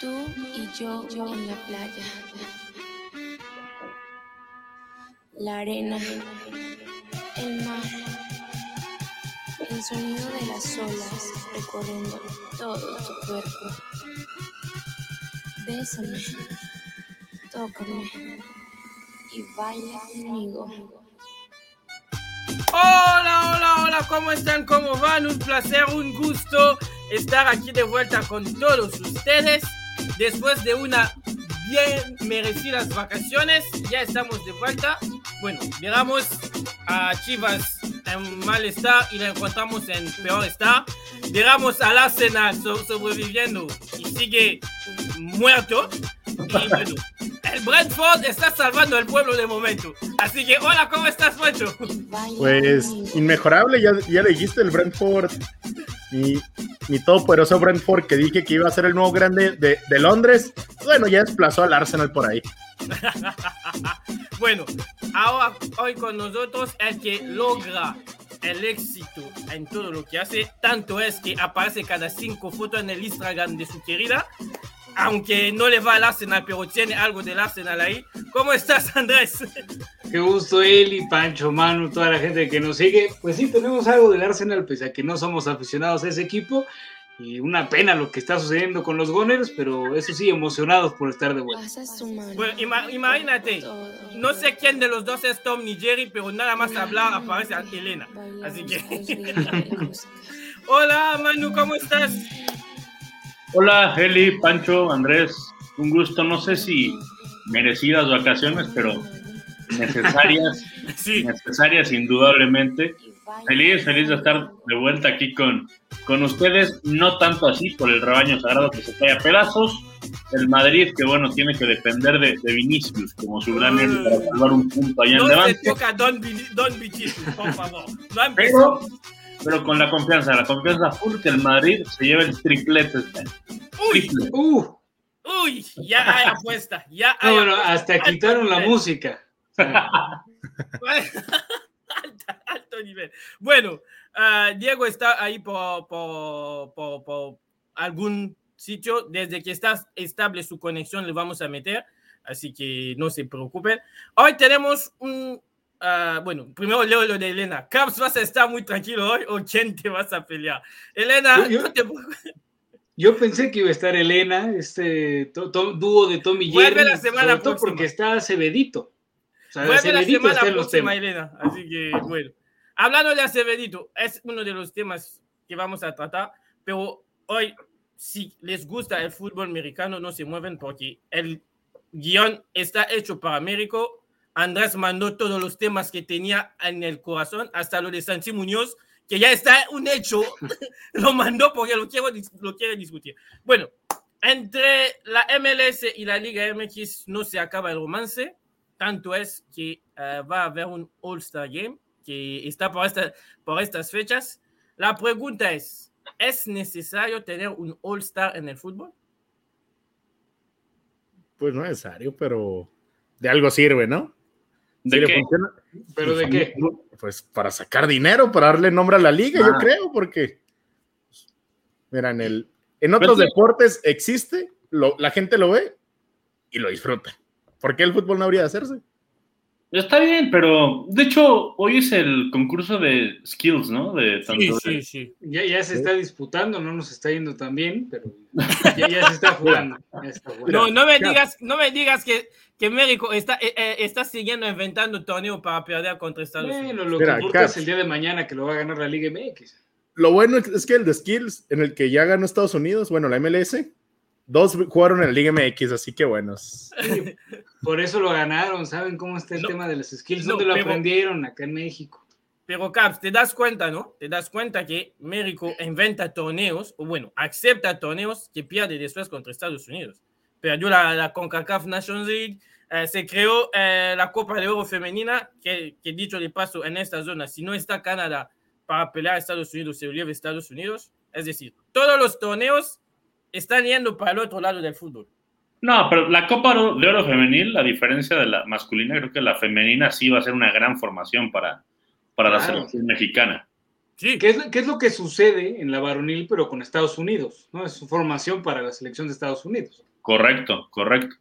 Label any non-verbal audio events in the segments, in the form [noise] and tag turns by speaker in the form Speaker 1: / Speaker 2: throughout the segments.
Speaker 1: Tú y yo, yo en la playa. La arena, el mar, el sonido de las olas recorriendo todo tu cuerpo. Bésame, tócame y baila conmigo.
Speaker 2: Hola, hola, hola, ¿cómo están? ¿Cómo van? Un placer, un gusto estar aquí de vuelta con todos ustedes. Después de una bien merecidas vacaciones, ya estamos de vuelta. Bueno, miramos a Chivas en mal estado y la encontramos en peor estado. Miramos al Arsenal sobreviviendo y sigue muerto. Y bueno, el Brentford está salvando al pueblo de momento. Así que, hola, ¿cómo estás, Pancho?
Speaker 3: Pues inmejorable, ya, ya le dijiste el Brentford. Mi, mi todopoderoso Brentford que dije que iba a ser el nuevo grande de, de Londres. Bueno, ya desplazó al Arsenal por ahí. [laughs]
Speaker 2: bueno, ahora hoy con nosotros el que logra el éxito en todo lo que hace, tanto es que aparece cada cinco fotos en el Instagram de su querida, aunque no le va al Arsenal, pero tiene algo del Arsenal ahí. ¿Cómo estás, Andrés?
Speaker 4: Qué gusto, Eli, Pancho, Manu, toda la gente que nos sigue. Pues sí, tenemos algo del Arsenal, pese a que no somos aficionados a ese equipo. Y una pena lo que está sucediendo con los Gunners, pero eso sí, emocionados por estar de vuelta.
Speaker 2: Bueno, ima imagínate, no sé quién de los dos es Tom ni Jerry, pero nada más hablar aparece a Elena. Así que. [laughs] Hola, Manu, ¿cómo estás?
Speaker 5: Hola, Eli, Pancho, Andrés. Un gusto, no sé si merecidas vacaciones, pero necesarias, [laughs]
Speaker 2: sí.
Speaker 5: necesarias indudablemente. Feliz, feliz de estar de vuelta aquí con, con ustedes, no tanto así por el rebaño sagrado que se cae a pedazos, el Madrid que bueno, tiene que depender de, de Vinicius como su gran héroe para salvar un punto allá
Speaker 2: no
Speaker 5: en Levante.
Speaker 2: Don, Don Vinicius, por favor. No
Speaker 5: pero, pero con la confianza, la confianza full que el Madrid se lleva el triplete este.
Speaker 2: Uy,
Speaker 5: Triple.
Speaker 4: Uh,
Speaker 2: uy, ya hay apuesta, ya hay
Speaker 4: no, bueno,
Speaker 2: apuesta.
Speaker 4: hasta
Speaker 2: Alto
Speaker 4: quitaron la música.
Speaker 2: Alta- [laughs] alto nivel. Bueno, ah, Diego está ahí por, por, por- por algún sitio. Desde que está estable su conexión, le vamos a meter. Así que no se preocupen. Hoy tenemos un. Ah, bueno, primero leo lo de Elena. Caps, ¿vas a estar muy tranquilo hoy o quién te vas a pelear? Elena,
Speaker 4: Yo- yo-
Speaker 2: no te preocupes.
Speaker 4: Yo pensé que iba a estar Elena, este to- to- dúo de Tommy Jerry,
Speaker 2: la semana
Speaker 4: todo porque está Acebedito. O sea,
Speaker 2: Vuelve la semana próxima. Elena. Así que, bueno. Hablando de Acevedito, es uno de los temas que vamos a tratar, pero hoy, si les gusta el fútbol americano, no se mueven porque el guion está hecho para Américo. Andrés mandó todos los temas que tenía en el corazón, hasta lo de Santi Muñoz, que ya está un hecho, [laughs] lo mandó porque lo, quiero, lo quiere discutir. Bueno, entre la MLS y la Liga MX no se acaba el romance, tanto es que eh, va a haber un All-Star Game que está por, por estas fechas. La pregunta es, ¿es necesario tener un All-Star en el fútbol?
Speaker 3: Pues no es necesario, pero de algo sirve, ¿no?
Speaker 4: ¿Pero de qué?
Speaker 3: Pues para sacar dinero, para darle nombre a la liga, yo
Speaker 5: Ah.
Speaker 3: creo, porque mira, en el en otros
Speaker 5: Pues
Speaker 3: deportes existe, lo- la gente lo ve y lo disfruta. ¿Por qué el fútbol no habría de hacerse?
Speaker 5: Está bien, pero de hecho hoy es el concurso de skills, ¿no? De tanto de-
Speaker 2: sí.
Speaker 4: Ya, ya se está disputando, no nos está yendo tan bien, pero ya, ya se está jugando. [laughs] ya está jugando.
Speaker 2: No, no me digas, no me digas que, que México está, eh, eh, está siguiendo inventando torneo para perder contra Estados Unidos.
Speaker 4: Bueno, lo
Speaker 3: Mira,
Speaker 4: que importa es el día de mañana que lo va a ganar la Liga MX.
Speaker 3: Lo bueno es que el de skills, en el que ya ganó Estados Unidos, bueno, la MLS, dos jugaron en la Liga MX, así que buenos. [laughs]
Speaker 4: Sí, Por eso lo ganaron, ¿saben cómo está el
Speaker 2: No,
Speaker 4: tema de las skills?
Speaker 2: no,
Speaker 4: ¿Dónde lo
Speaker 2: pero-
Speaker 4: aprendieron? Acá en México.
Speaker 2: Pero Caps, te das cuenta, ¿no? Te das cuenta que México inventa torneos, o bueno, acepta torneos que pierde después contra Estados Unidos. Perdió la, la CONCACAF Nations League, eh, se creó eh, la Copa de Oro Femenina, que, que dicho de paso, en esta zona, si no está Canadá para pelear a Estados Unidos, se lo lleva a Estados Unidos. Es decir, todos los torneos están yendo para el otro lado del fútbol.
Speaker 5: No, pero la Copa de Oro Femenil, a diferencia de la masculina, creo que la femenina sí va a ser una gran formación para, para la selección mexicana.
Speaker 2: Sí,
Speaker 4: ¿Qué es, lo- qué es lo que sucede en la varonil, pero con Estados Unidos? ¿no? Es su formación para la selección de Estados Unidos.
Speaker 5: Correcto, correcto.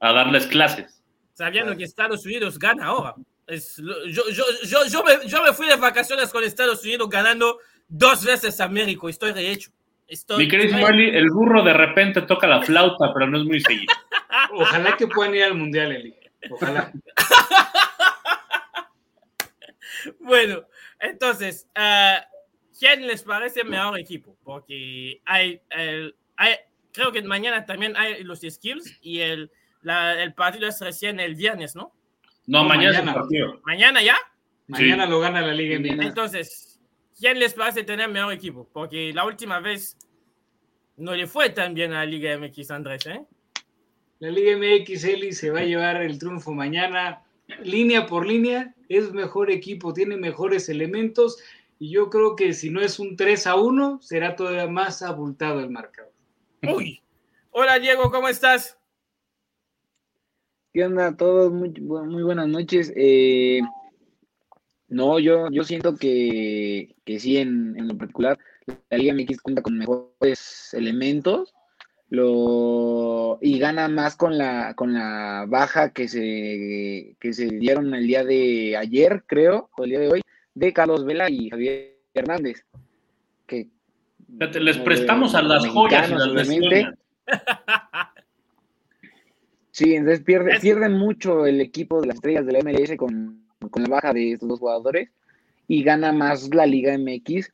Speaker 5: A darles clases.
Speaker 2: Sabiendo que Estados Unidos gana ahora. Es, yo, yo, yo, me, yo me fui de vacaciones con Estados Unidos ganando dos veces a México. Estoy rehecho. Estoy,
Speaker 5: Mi querido Eli, el burro de repente toca la flauta, pero no es muy seguido. [laughs]
Speaker 4: Ojalá que puedan ir al mundial, Eli. Ojalá. [laughs]
Speaker 2: Bueno, entonces, ah, ¿quién les parece mejor equipo? Porque hay, el- hay- creo que mañana también hay los skills y el, la- el partido es recién el viernes, ¿no?
Speaker 5: No,
Speaker 4: No,
Speaker 5: mañana, es el
Speaker 4: mañana.
Speaker 5: partido.
Speaker 2: Mañana ya.
Speaker 4: Mañana lo gana la Liga MX.
Speaker 2: Entonces, ¿quién les parece tener mejor equipo? Porque la última vez no le fue tan bien a la Liga MX, Andrés, ¿eh?
Speaker 4: La Liga MX, Eli, se va a llevar el triunfo mañana. Línea por línea, es mejor equipo, tiene mejores elementos. Y yo creo que si no es un 3 a 1, será todavía más abultado el marcador.
Speaker 2: Uy. Hola, Diego, ¿cómo estás?
Speaker 6: ¿Qué onda a todos? Muy, muy buenas noches. Eh, no, yo, yo siento que, que sí, en, en lo particular, la Liga MX cuenta con mejores elementos lo, y gana más con la, con la baja que se, que se dieron el día de ayer, creo, o el día de hoy, de Carlos Vela y Javier Hernández. Que,
Speaker 5: les prestamos a las joyas y las.
Speaker 6: Sí, entonces pierde, pierden mucho el equipo de las estrellas de la MLS con, con la baja de estos dos jugadores y gana más la Liga MX.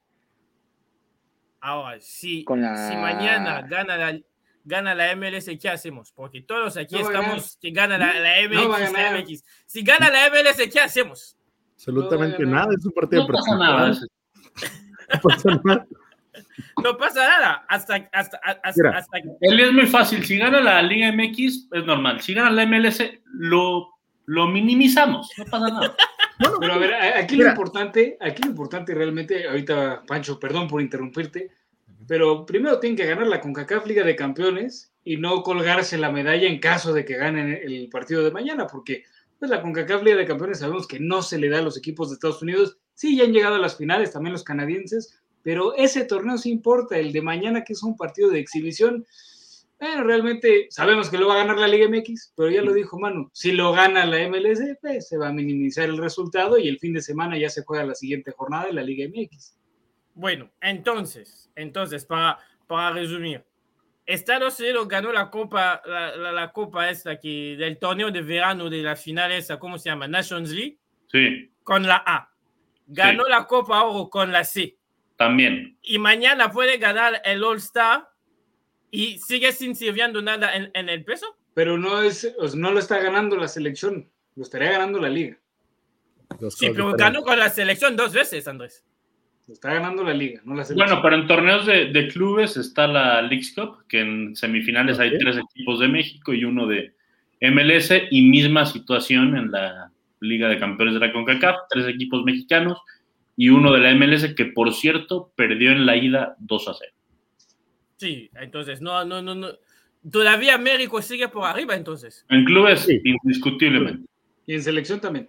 Speaker 2: Ahora, si,
Speaker 6: Con la-
Speaker 2: si mañana gana la, gana la MLS, ¿qué hacemos? Porque todos aquí
Speaker 4: No
Speaker 2: estamos que gana la, la MX,
Speaker 4: No
Speaker 2: la. MX. Si gana la MLS, ¿qué hacemos?
Speaker 3: Absolutamente
Speaker 4: No,
Speaker 3: nada, es un partido
Speaker 5: No pasa nada. [laughs]
Speaker 3: no pasa nada.
Speaker 2: No pasa nada. Hasta, hasta, hasta,
Speaker 3: Mira.
Speaker 2: hasta-
Speaker 5: Eli es muy fácil. Si gana la Liga MX, es normal. Si gana la MLS, lo, lo minimizamos. No pasa nada.
Speaker 4: Pero a ver, aquí
Speaker 3: Mira.
Speaker 4: lo importante, aquí lo importante realmente, ahorita, Pancho, perdón por interrumpirte, pero primero tienen que ganar la CONCACAF Liga de Campeones y no colgarse la medalla en caso de que ganen el partido de mañana, porque pues, la CONCACAF Liga de Campeones sabemos que no se le da a los equipos de Estados Unidos. Sí, ya han llegado a las finales, también los canadienses, pero ese torneo sí importa, el de mañana que es un partido de exhibición. Bueno, realmente sabemos que lo va a ganar la Liga MX, pero ya lo dijo Manu, si lo gana la MLS, pues, se va a minimizar el resultado y el fin de semana ya se juega la siguiente jornada de la Liga MX.
Speaker 2: Bueno, entonces, entonces, para, para resumir, Estados Unidos ganó la copa, la, la- la copa esta que, del torneo de verano de la final esa, ¿cómo se llama? Nations League,
Speaker 5: Sí,
Speaker 2: con la A. Ganó la Copa Oro con la C.
Speaker 5: también.
Speaker 2: Y mañana puede ganar el All Star y sigue sin sirviendo nada en, en el peso.
Speaker 4: Pero no, es, no lo está ganando la selección, lo estaría ganando la Liga.
Speaker 3: Dos
Speaker 2: Sí, pero ganó con la selección dos veces, Andrés.
Speaker 4: Lo está ganando la Liga, no la selección.
Speaker 5: Bueno, pero en torneos de, de clubes está la Leagues Cup, que en semifinales hay tres equipos de México y uno de MLS, y misma situación en la Liga de Campeones de la CONCACAF, tres equipos mexicanos y uno de la MLS, que por cierto perdió en la ida 2 a 0.
Speaker 2: Sí, entonces no, no, no, no. Todavía México sigue por arriba, entonces.
Speaker 5: En clubes,
Speaker 3: Sí.
Speaker 5: indiscutiblemente.
Speaker 4: Y en selección también.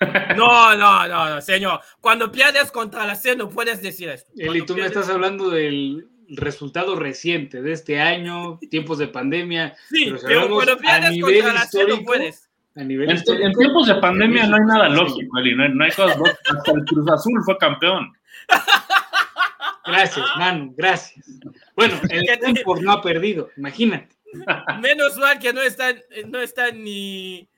Speaker 4: [laughs]
Speaker 2: No, no, no, no, señor. Cuando pierdes contra la C no puedes decir esto.
Speaker 4: Eli, tú me
Speaker 2: pierdes-
Speaker 4: estás hablando del resultado reciente de este año, tiempos de pandemia.
Speaker 2: Sí,
Speaker 4: pero si
Speaker 2: pero cuando
Speaker 4: a
Speaker 2: pierdes
Speaker 4: nivel
Speaker 2: contra la C no
Speaker 4: histórico,
Speaker 2: puedes.
Speaker 4: A nivel
Speaker 5: En, en tiempos de pandemia no hay nada lógico, Eli, no hay, no hay cosas. Hasta el Cruz Azul fue campeón. [laughs]
Speaker 4: Gracias, Manu, gracias. Bueno, [laughs] el
Speaker 2: ¿Qué te-
Speaker 4: Stanford no ha perdido, imagínate.
Speaker 2: Menos mal que no están, no están ni,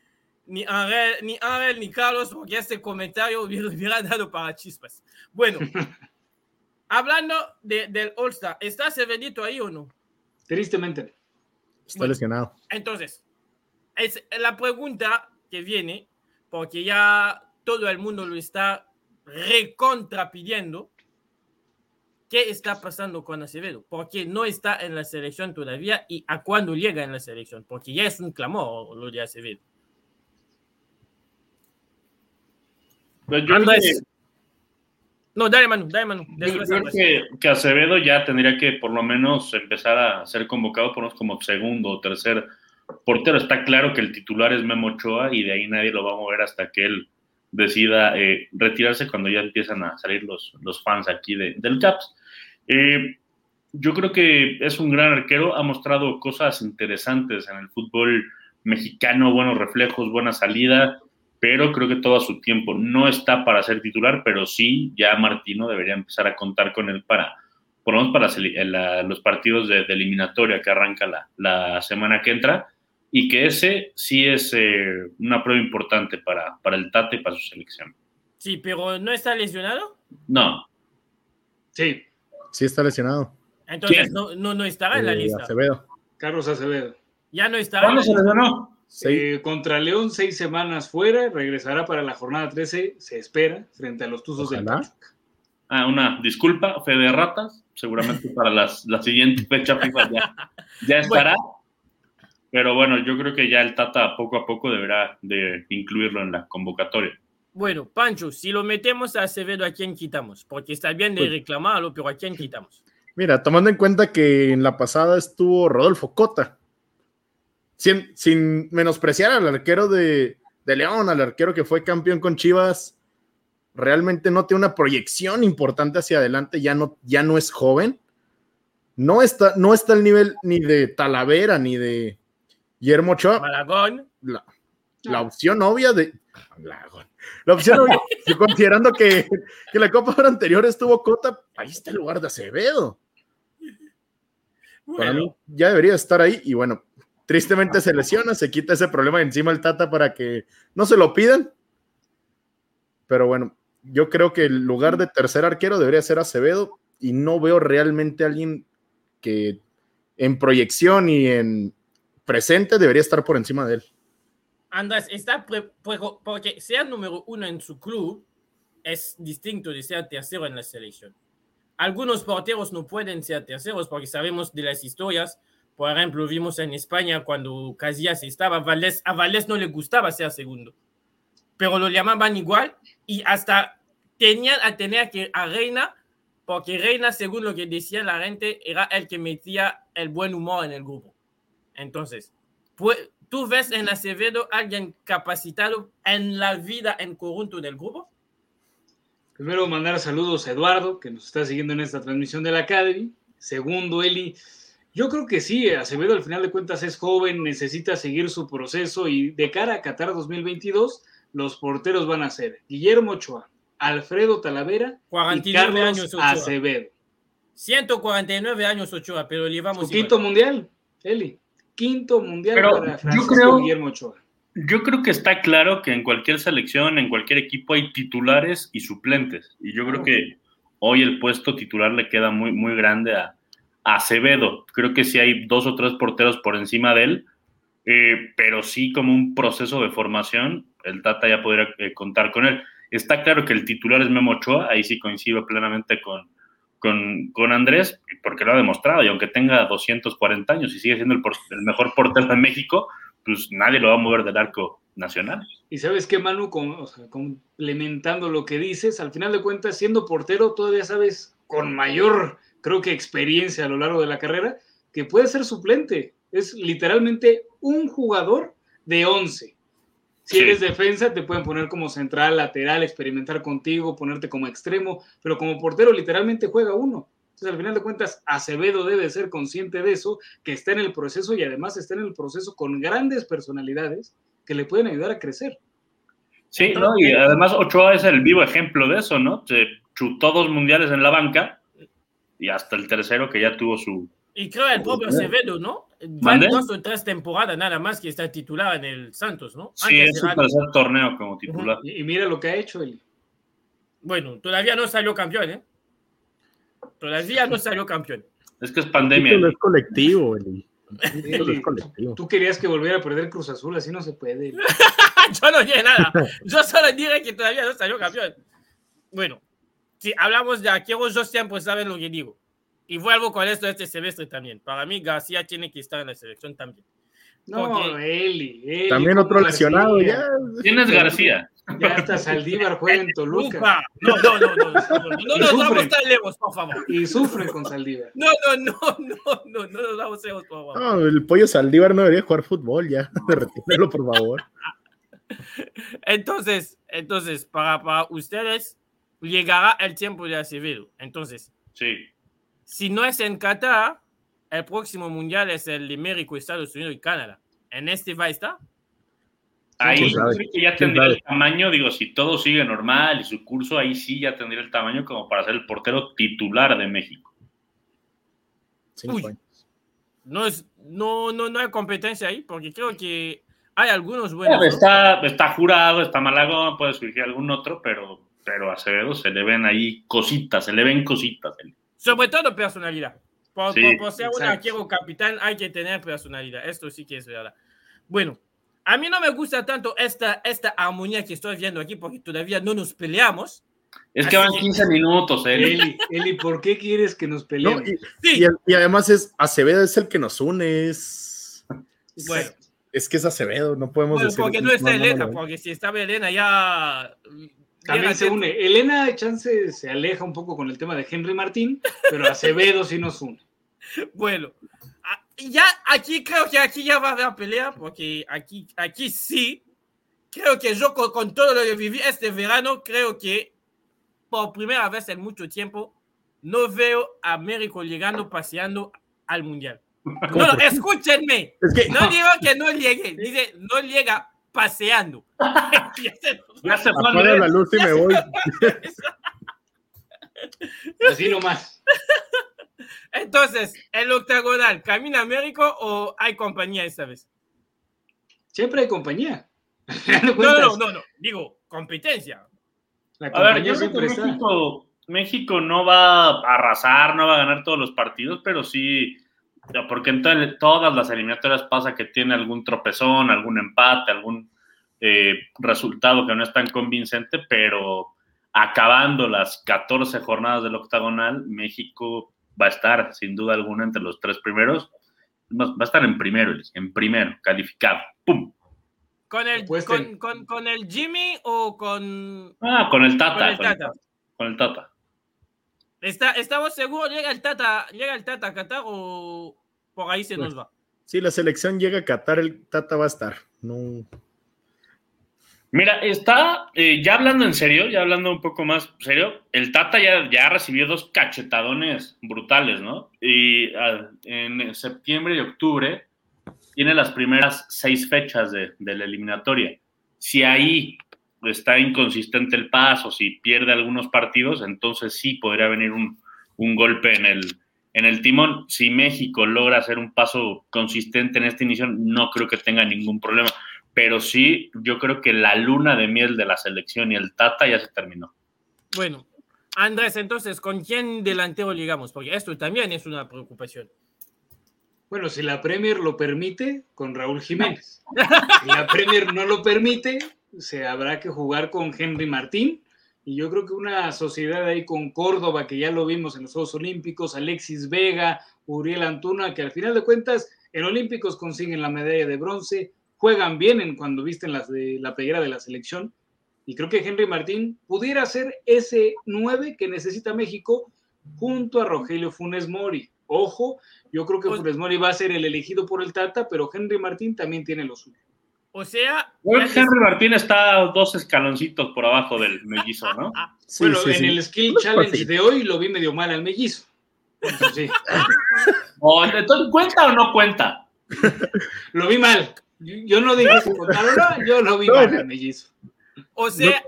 Speaker 2: ni, Ángel, ni Ángel ni Carlos, porque este comentario hubiera, hubiera dado para chispas. Bueno, [laughs] hablando de, del All-Star, ¿está Severito ahí o no?
Speaker 4: Tristemente.
Speaker 3: Está lesionado.
Speaker 2: Entonces, es la pregunta que viene, porque ya todo el mundo lo está recontra pidiendo. ¿Qué está pasando con Acevedo? Porque no está en la selección todavía y a cuándo llega en la selección, porque ya es un clamor lo de Acevedo. Andrés. No, dale mano, dale mano.
Speaker 5: Yo creo que, que Acevedo ya tendría que por lo menos empezar a ser convocado por unos como segundo o tercer portero. Está claro que el titular es Memo Ochoa y de ahí nadie lo va a mover hasta que él decida eh, retirarse cuando ya empiezan a salir los, los fans aquí de, del Caps. Eh, yo creo que es un gran arquero, ha mostrado cosas interesantes en el fútbol mexicano, buenos reflejos, buena salida, pero creo que todo a su tiempo. No está para ser titular, pero sí, ya Martino debería empezar a contar con él para, por lo menos para los partidos de, eliminatoria que arranca la, la, semana que entra, y que ese sí es eh, una prueba importante para, para el Tate y para su selección.
Speaker 2: Sí, pero ¿no está lesionado?
Speaker 5: No.
Speaker 4: Sí.
Speaker 3: Sí está lesionado.
Speaker 2: Entonces no, no, no, estará en la
Speaker 3: Eh,
Speaker 2: lista.
Speaker 3: Acevedo.
Speaker 4: Carlos Acevedo.
Speaker 2: Ya no estará.
Speaker 5: ¿Cuándo se lesionó?
Speaker 3: Sí.
Speaker 4: Eh, contra León, seis semanas fuera, regresará para la jornada 13, se espera, frente a los Tuzos del
Speaker 3: Ojalá.
Speaker 4: Pachuca.
Speaker 5: Ah, una disculpa, fe de ratas. Seguramente para las, la siguiente fecha FIFA ya, ya estará. Pero bueno, yo creo que ya el Tata poco a poco deberá de incluirlo en la convocatoria.
Speaker 2: Bueno, Pancho, si lo metemos a Acevedo, ¿a quién quitamos? Porque está bien de
Speaker 3: Pues-
Speaker 2: reclamarlo, pero ¿a quién quitamos?
Speaker 3: Mira, tomando en cuenta que en la pasada estuvo Rodolfo Cota, sin, sin menospreciar al arquero de, de León, al arquero que fue campeón con Chivas, realmente no tiene una proyección importante hacia adelante, ya no, ya no es joven, no está, no está al nivel ni de Talavera ni de Guillermo Ochoa,
Speaker 2: Malagón.
Speaker 3: la, la opción obvia de. La, opción considerando que, que la Copa anterior estuvo Cota, ahí está el lugar de Acevedo. Para mí ya debería estar ahí y bueno, tristemente se lesiona, se quita ese problema de encima el Tata para que no se lo pidan. Pero bueno, yo creo que el lugar de tercer arquero debería ser Acevedo y no veo realmente a alguien que en proyección y en presente debería estar por encima de él.
Speaker 2: Andrés, está pre- pre- porque ser número uno en su club es distinto de ser tercero en la selección. Algunos porteros no pueden ser terceros porque sabemos de las historias. Por ejemplo, vimos en España cuando Casillas estaba, Valdés, a Valdés no le gustaba ser segundo, pero lo llamaban igual y hasta tenían a tener que a Reina, porque Reina, según lo que decía la gente, era el que metía el buen humor en el grupo. Entonces, pues, ¿tú ves en Acevedo alguien capacitado en la vida en conjunto del grupo?
Speaker 4: Primero, mandar saludos a Eduardo, que nos está siguiendo en esta transmisión de la Academy. Segundo, Eli, yo creo que sí, Acevedo al final de cuentas es joven, necesita seguir su proceso y de cara a Qatar 2022, los porteros van a ser Guillermo Ochoa, Alfredo Talavera y
Speaker 2: 49
Speaker 4: Carlos
Speaker 2: años Ochoa.
Speaker 4: Acevedo.
Speaker 2: 149 años Ochoa, pero llevamos
Speaker 4: Su quinto mundial, Eli. Quinto mundial
Speaker 5: Pero
Speaker 4: para
Speaker 5: yo
Speaker 4: Francisco
Speaker 5: creo-
Speaker 4: Guillermo Ochoa.
Speaker 5: Yo creo que está claro que en cualquier selección, en cualquier equipo hay titulares y suplentes. Y yo creo que hoy el puesto titular le queda muy, muy grande a, a Acevedo. Creo que sí hay dos o tres porteros por encima de él, eh, pero sí como un proceso de formación, el Tata ya podría eh, contar con él. Está claro que el titular es Memo Ochoa, ahí sí coincido plenamente con, con, con Andrés, porque lo ha demostrado, y aunque tenga 240 años y sigue siendo el, el mejor portero de México, pues nadie lo va a mover del arco nacional.
Speaker 4: Y sabes qué, Manu, Con- complementando lo que dices, al final de cuentas, siendo portero, todavía sabes con mayor, creo que experiencia a lo largo de la carrera, que puede ser suplente. Es literalmente un jugador de 11. Si
Speaker 5: Sí.
Speaker 4: eres defensa, te pueden poner como central, lateral, experimentar contigo, ponerte como extremo, pero como portero literalmente juega uno. Entonces, al final de cuentas, Acevedo debe ser consciente de eso, que está en el proceso y además está en el proceso con grandes personalidades que le pueden ayudar a crecer.
Speaker 5: Sí, ¿no? Y además Ochoa es el vivo ejemplo de eso, ¿no? Se chutó dos mundiales en la banca y hasta el tercero que ya tuvo su...
Speaker 2: Y creo el propio. Acevedo, ¿no? Van
Speaker 5: ¿Mande?
Speaker 2: dos o tres temporadas nada más que está titular en el Santos, ¿no?
Speaker 5: Sí,
Speaker 2: Antes
Speaker 5: es su
Speaker 2: era-
Speaker 5: tercer torneo como titular.
Speaker 4: Y, y mira lo que ha hecho él.
Speaker 2: Bueno, todavía no salió campeón, ¿eh? Todavía no salió campeón.
Speaker 5: Es que es
Speaker 3: El
Speaker 5: pandemia.
Speaker 3: título es colectivo, Eli. El
Speaker 4: Eli,
Speaker 3: es colectivo.
Speaker 4: Tú querías que volviera a perder Cruz Azul, así no se puede. [laughs]
Speaker 2: Yo no dije nada. Yo solo dije que todavía no salió campeón. Bueno, si hablamos de arqueros, yo siempre saben lo que digo. Y vuelvo con esto este semestre también. Para mí, García tiene que estar en la selección también.
Speaker 4: No,
Speaker 2: Ok.
Speaker 4: Eli, Eli,
Speaker 3: También
Speaker 4: ¿cómo
Speaker 3: otro lesionado
Speaker 4: García?
Speaker 3: ya.
Speaker 5: ¿Quién es García?
Speaker 4: Ya hasta Saldívar juega en Toluca.
Speaker 2: No, no, no, no. No, no, no
Speaker 4: Y
Speaker 2: nos vamos tan lejos, por favor.
Speaker 4: Y sufre con Saldívar.
Speaker 2: No, no, no, no, no, no nos vamos lejos, por favor.
Speaker 3: No, el pollo Saldívar no debería jugar fútbol ya. [laughs] Retíralo, por favor.
Speaker 2: Entonces, entonces, para, para ustedes, llegará el tiempo de Acevedo. Entonces,
Speaker 5: Sí.
Speaker 2: Si no es en Qatar, el próximo mundial es el de México, Estados Unidos y Canadá. ¿En este va a estar?
Speaker 5: Ahí
Speaker 3: ¿Quién
Speaker 5: yo creo que ya
Speaker 3: ¿Quién
Speaker 5: tendría el tamaño, digo, si todo sigue normal y su curso, ahí sí ya tendría el tamaño como para ser el portero titular de México.
Speaker 2: Uy. No, es, no, no, no hay competencia ahí, porque creo que hay algunos buenos. ¿no?
Speaker 5: Está, está jurado, está Malagón, puede surgir algún otro, pero, pero a Acevedo se le ven ahí cositas, se le ven cositas.
Speaker 2: Sobre todo personalidad. Por,
Speaker 5: Sí,
Speaker 2: por- por ser un arquero capitán hay que tener personalidad. Esto sí que es verdad. Bueno, a mí no me gusta tanto esta, esta armonía que estoy viendo aquí porque todavía no nos peleamos.
Speaker 5: Es que
Speaker 2: Así
Speaker 5: van
Speaker 2: que-
Speaker 5: 15 minutos, Eli.
Speaker 4: Eli, Eli, ¿por qué quieres que nos
Speaker 3: No,
Speaker 4: peleemos?
Speaker 3: y,
Speaker 2: Sí,
Speaker 3: y y además es Acevedo es el que nos une, es,
Speaker 2: bueno,
Speaker 3: es que es Acevedo, no podemos
Speaker 2: bueno,
Speaker 3: decir.
Speaker 2: porque no está
Speaker 3: no, no,
Speaker 2: Elena,
Speaker 3: no.
Speaker 2: porque si estaba Elena ya...
Speaker 4: También se une. Elena de chance se aleja un poco con el tema de Henry Martín, pero Acevedo sí nos une. [laughs]
Speaker 2: Bueno, ya aquí creo que aquí ya va a haber pelea, porque aquí, aquí sí, creo que yo con, con todo lo que viví este verano, creo que por primera vez en mucho tiempo no veo a México llegando paseando al Mundial. No, no, escúchenme,
Speaker 3: Es que
Speaker 2: no digo que no llegue, dice no llega paseando. [laughs]
Speaker 5: Ya se fue Andrés.
Speaker 3: la luz y me voy.
Speaker 4: Así nomás. [laughs]
Speaker 2: Entonces, el octagonal, ¿camina México o hay compañía esta vez?
Speaker 4: Siempre hay compañía. [laughs]
Speaker 2: No, no, no, no, digo competencia.
Speaker 4: La
Speaker 5: A ver, yo creo que México no va a arrasar, no va a ganar todos los partidos, pero sí, porque en to- todas las eliminatorias pasa que tiene algún tropezón, algún empate, algún eh, resultado que no es tan convincente, pero acabando las 14 jornadas del octagonal, México va a estar sin duda alguna entre los tres primeros. Va a estar en primero, en primero, calificado. ¡Pum!
Speaker 2: ¿Con el, con, con, con el Jimmy o con,
Speaker 5: Ah, con el Tata.
Speaker 2: con el
Speaker 5: con el
Speaker 2: Tata?
Speaker 5: Con el Tata.
Speaker 2: ¿Está, ¿Estamos seguros? ¿Llega el Tata, llega el Tata a Qatar o por ahí se nos va?
Speaker 3: Si la selección llega a Qatar, el Tata va a estar. No.
Speaker 5: Mira, está, eh, ya hablando en serio, ya hablando un poco más serio, el Tata ya, ya recibió dos cachetadones brutales, ¿no? Y ah, en septiembre y octubre tiene las primeras seis fechas de, de la eliminatoria. Si ahí está inconsistente el paso, si pierde algunos partidos, entonces sí podría venir un, un golpe en el, en el timón. Si México logra hacer un paso consistente en este inicio, no creo que tenga ningún problema pero sí, yo creo que la luna de miel de la selección y el Tata ya se terminó.
Speaker 2: Bueno, Andrés, entonces, ¿con quién delantero llegamos? Porque esto también es una preocupación.
Speaker 4: Bueno, si la Premier lo permite, con Raúl Jiménez. [laughs] Si la Premier no lo permite, se habrá que jugar con Henry Martín. Y yo creo que una sociedad ahí con Córdoba, que ya lo vimos en los Juegos Olímpicos, Alexis Vega, Uriel Antuna, que al final de cuentas en Olímpicos consiguen la medalla de bronce, juegan bien en cuando visten las de la playera de la selección. Y creo que Henry Martín pudiera ser ese 9 que necesita México junto a Rogelio Funes Mori. Ojo, yo creo que
Speaker 2: Pues-
Speaker 4: Funes Mori va a ser el elegido por el Tata, pero Henry Martín también tiene lo suyo.
Speaker 2: O sea, es-
Speaker 5: Henry Martín está dos escaloncitos por abajo del mellizo, ¿no? [laughs]
Speaker 3: Sí,
Speaker 4: bueno,
Speaker 3: sí,
Speaker 4: en
Speaker 3: sí.
Speaker 4: el Skill
Speaker 3: Unos
Speaker 4: Challenge
Speaker 3: pasitos.
Speaker 4: de hoy lo vi medio mal al mellizo. Entonces, sí, [laughs]
Speaker 5: O, entonces, ¿cuenta o no cuenta? [laughs]
Speaker 4: lo vi mal. Yo no dije si contar o no, yo lo vi
Speaker 3: No.
Speaker 4: mal al mellizo.
Speaker 2: O sea,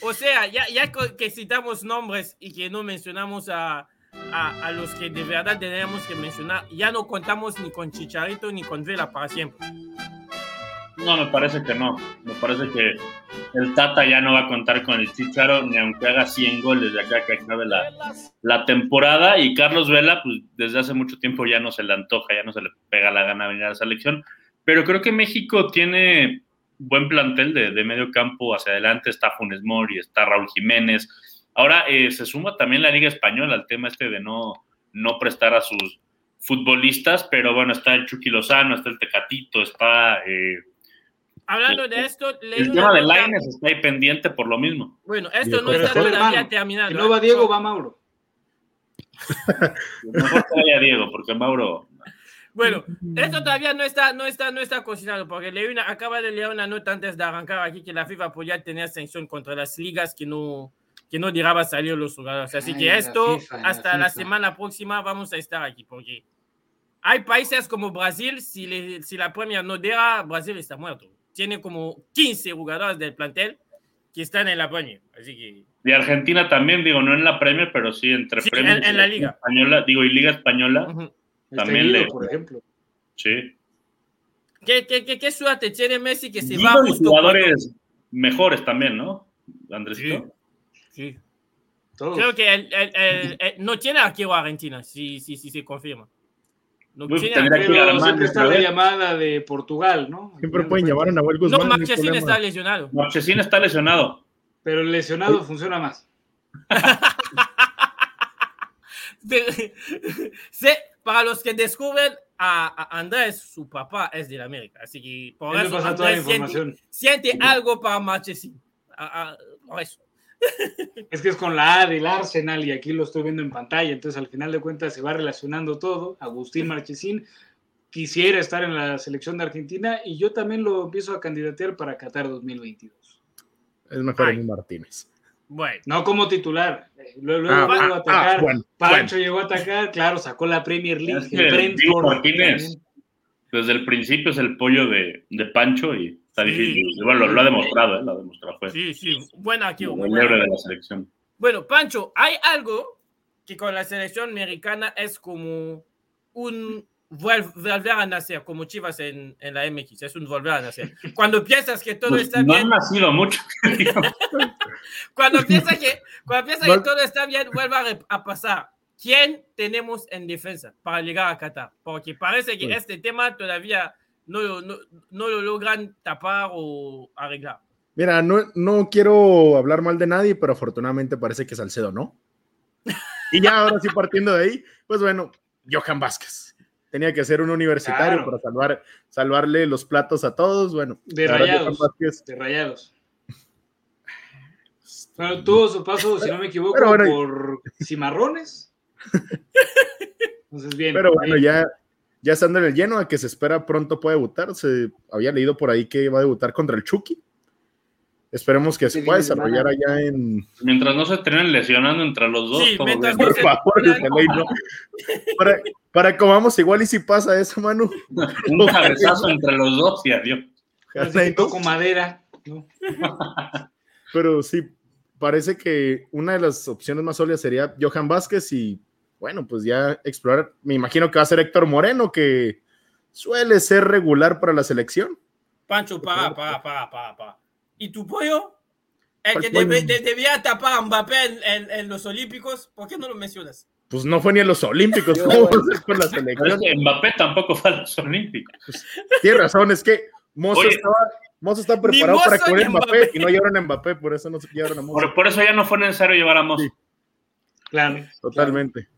Speaker 2: o sea ya, ya que citamos nombres y que no mencionamos a, a, a los que de verdad tenemos que mencionar, ya no contamos ni con Chicharito ni con Vela para siempre.
Speaker 5: No, me parece que no. Me parece que el Tata ya no va a contar con el Chicharo ni aunque haga 100 goles de acá que acabe la, la temporada. Y Carlos Vela, pues desde hace mucho tiempo ya no se le antoja, ya no se le pega la gana venir a la selección. Pero creo que México tiene buen plantel de, de medio campo hacia adelante. Está Funes Mori, está Raúl Jiménez. Ahora eh, se suma también la Liga Española al tema este de no, no prestar a sus futbolistas, pero bueno, está el Chucky Lozano, está el Tecatito, está eh,
Speaker 2: Hablando de esto, leí
Speaker 5: el tema de Lainez está ahí pendiente por lo mismo.
Speaker 2: Bueno, esto no está todavía terminado.
Speaker 4: Si no va
Speaker 2: ¿eh?
Speaker 4: Diego, va Mauro. [laughs]
Speaker 5: Mejor que vaya Diego, porque Mauro.
Speaker 2: Bueno, esto todavía no está, no está, no está cocinado, porque leí una, acaba de leer una nota antes de arrancar aquí que la FIFA podía tener sanción contra las ligas que no, que no dejaba salir los jugadores. Así
Speaker 4: Ay,
Speaker 2: que
Speaker 4: la
Speaker 2: esto,
Speaker 4: FIFA, la
Speaker 2: hasta la
Speaker 4: FIFA.
Speaker 2: semana próxima vamos a estar aquí, porque hay países como Brasil, si, le- si la Premier no deja, Brasil está muerto. Tiene como 15 jugadores del plantel que están en la Premier. Así que
Speaker 5: Y Argentina también, digo, no en la Premier, pero sí entre
Speaker 2: Sí,
Speaker 5: Premier
Speaker 2: en-
Speaker 5: y
Speaker 2: en la liga.
Speaker 5: Española, digo, y Liga Española,
Speaker 2: ujú.
Speaker 5: También
Speaker 4: Este
Speaker 5: le-
Speaker 4: Guido, por ejemplo.
Speaker 5: sí.
Speaker 2: ¿Qué, qué, qué, qué suerte tiene Messi que se va
Speaker 5: y
Speaker 2: justo
Speaker 5: jugadores mejores también, ¿no? Andresito.
Speaker 2: cuando- Sí.
Speaker 4: Todos.
Speaker 2: Creo que el- el- el- el- no tiene arquero Argentina, si, si, si se confirma. No
Speaker 5: que a
Speaker 4: Pero
Speaker 5: la
Speaker 4: siempre
Speaker 5: mano
Speaker 4: está la llamada de Portugal, ¿no?
Speaker 3: Siempre pueden
Speaker 4: de
Speaker 3: llamar a. Nahuel
Speaker 2: No,
Speaker 3: Guzmán. no
Speaker 2: Marchesín está lesionado.
Speaker 5: Marchesín está lesionado.
Speaker 4: Pero el lesionado funciona más.
Speaker 2: De- sé, para los que descubren a, Andrés, su papá es del América. Así que por
Speaker 4: Él
Speaker 2: eso
Speaker 4: la
Speaker 2: Andrés siente,
Speaker 4: información.
Speaker 2: siente algo para Marchesín. A- a- por eso.
Speaker 4: Es que es con la A del Arsenal y aquí lo estoy viendo en pantalla. Entonces, al final de cuentas, se va relacionando todo. Agustín Marchesín quisiera estar en la selección de Argentina y yo también lo empiezo a candidatear para Qatar 2022.
Speaker 3: Es mejor
Speaker 2: Ay.
Speaker 3: Martínez.
Speaker 2: Bueno,
Speaker 4: No como titular. Eh, Luego, luego,
Speaker 3: Ah,
Speaker 4: luego
Speaker 3: ah,
Speaker 4: atacar.
Speaker 3: ah, bueno,
Speaker 4: Pancho llegó a atacar, claro, sacó la Premier League. El Brentford
Speaker 5: Martínez
Speaker 4: también.
Speaker 5: desde el principio es el pollo de, de Pancho y está
Speaker 2: Sí.
Speaker 5: difícil. Igual lo, lo ha demostrado, ¿eh? Lo ha demostrado. Fue
Speaker 2: sí, sí, buen arquero.
Speaker 5: el
Speaker 2: buen
Speaker 5: héroe
Speaker 2: arquero.
Speaker 5: de la selección.
Speaker 2: Bueno, Pancho, hay algo que con la selección americana es como un volver a nacer, como Chivas en, en la MX, es un volver a nacer. Cuando piensas que todo
Speaker 5: Pues
Speaker 2: está
Speaker 5: no
Speaker 2: bien,
Speaker 5: han nacido mucho. [laughs]
Speaker 2: cuando piensas que, cuando piensas que todo está bien, vuelve a, a pasar. ¿Quién tenemos en defensa para llegar a Qatar? Porque parece que
Speaker 3: Sí.
Speaker 2: este tema todavía no, lo- no, no lo logran tapar o arreglar.
Speaker 3: Mira, no, no quiero hablar mal de nadie, pero afortunadamente parece que Salcedo no. [laughs] Y ya ahora sí partiendo de ahí, pues bueno, Johan Vázquez. Tenía que ser un universitario
Speaker 4: Claro.
Speaker 3: para salvar, salvarle los platos a todos. Bueno,
Speaker 4: De Rayados. De Rayados. Bueno, tuvo su paso, si no me equivoco,
Speaker 3: bueno,
Speaker 4: por Cimarrones. [laughs] Entonces, bien.
Speaker 3: pero bueno,
Speaker 4: bien.
Speaker 3: ya, ya estando en el lleno, a que se espera pronto puede debutar. Se había leído por ahí que va a debutar contra el Chucky. Esperemos que se pueda
Speaker 6: de
Speaker 3: desarrollar allá en.
Speaker 5: Mientras no se terminen lesionando entre los dos,
Speaker 2: Sí, no
Speaker 3: Por favor, no. [laughs] Para, para comamos igual y si pasa eso, Manu. [laughs]
Speaker 5: un cabezazo entre los dos y adiós.
Speaker 4: Así toco madera. ¿no?
Speaker 3: Pero sí, parece que una de las opciones más sólidas sería Johan Vázquez y bueno, pues ya explorar. Me imagino que va a ser Héctor Moreno, que suele ser regular para la selección.
Speaker 2: Pancho, para, para, para, para, para. ¿Y tu pollo? El
Speaker 3: ¿Cuál
Speaker 2: que debe- de- debía tapar a Mbappé en, en- en los Olímpicos, ¿por qué no lo mencionas?
Speaker 3: Pues no fue ni a los Olímpicos, ¿cómo va
Speaker 6: bueno.
Speaker 3: a ser con la selección?
Speaker 5: Mbappé tampoco fue a los Olímpicos.
Speaker 3: Tienes razón, es que Mozo
Speaker 5: Oye.
Speaker 3: estaba. Mozo está preparado
Speaker 2: Mozo
Speaker 3: para a Mbappé,
Speaker 2: Mbappé.
Speaker 3: y no llevaron a Mbappé, por eso no se llevaron a Mozo.
Speaker 5: Por, por eso ya no fue necesario llevar a Mozo.
Speaker 3: Sí.
Speaker 4: Claro.
Speaker 3: Totalmente.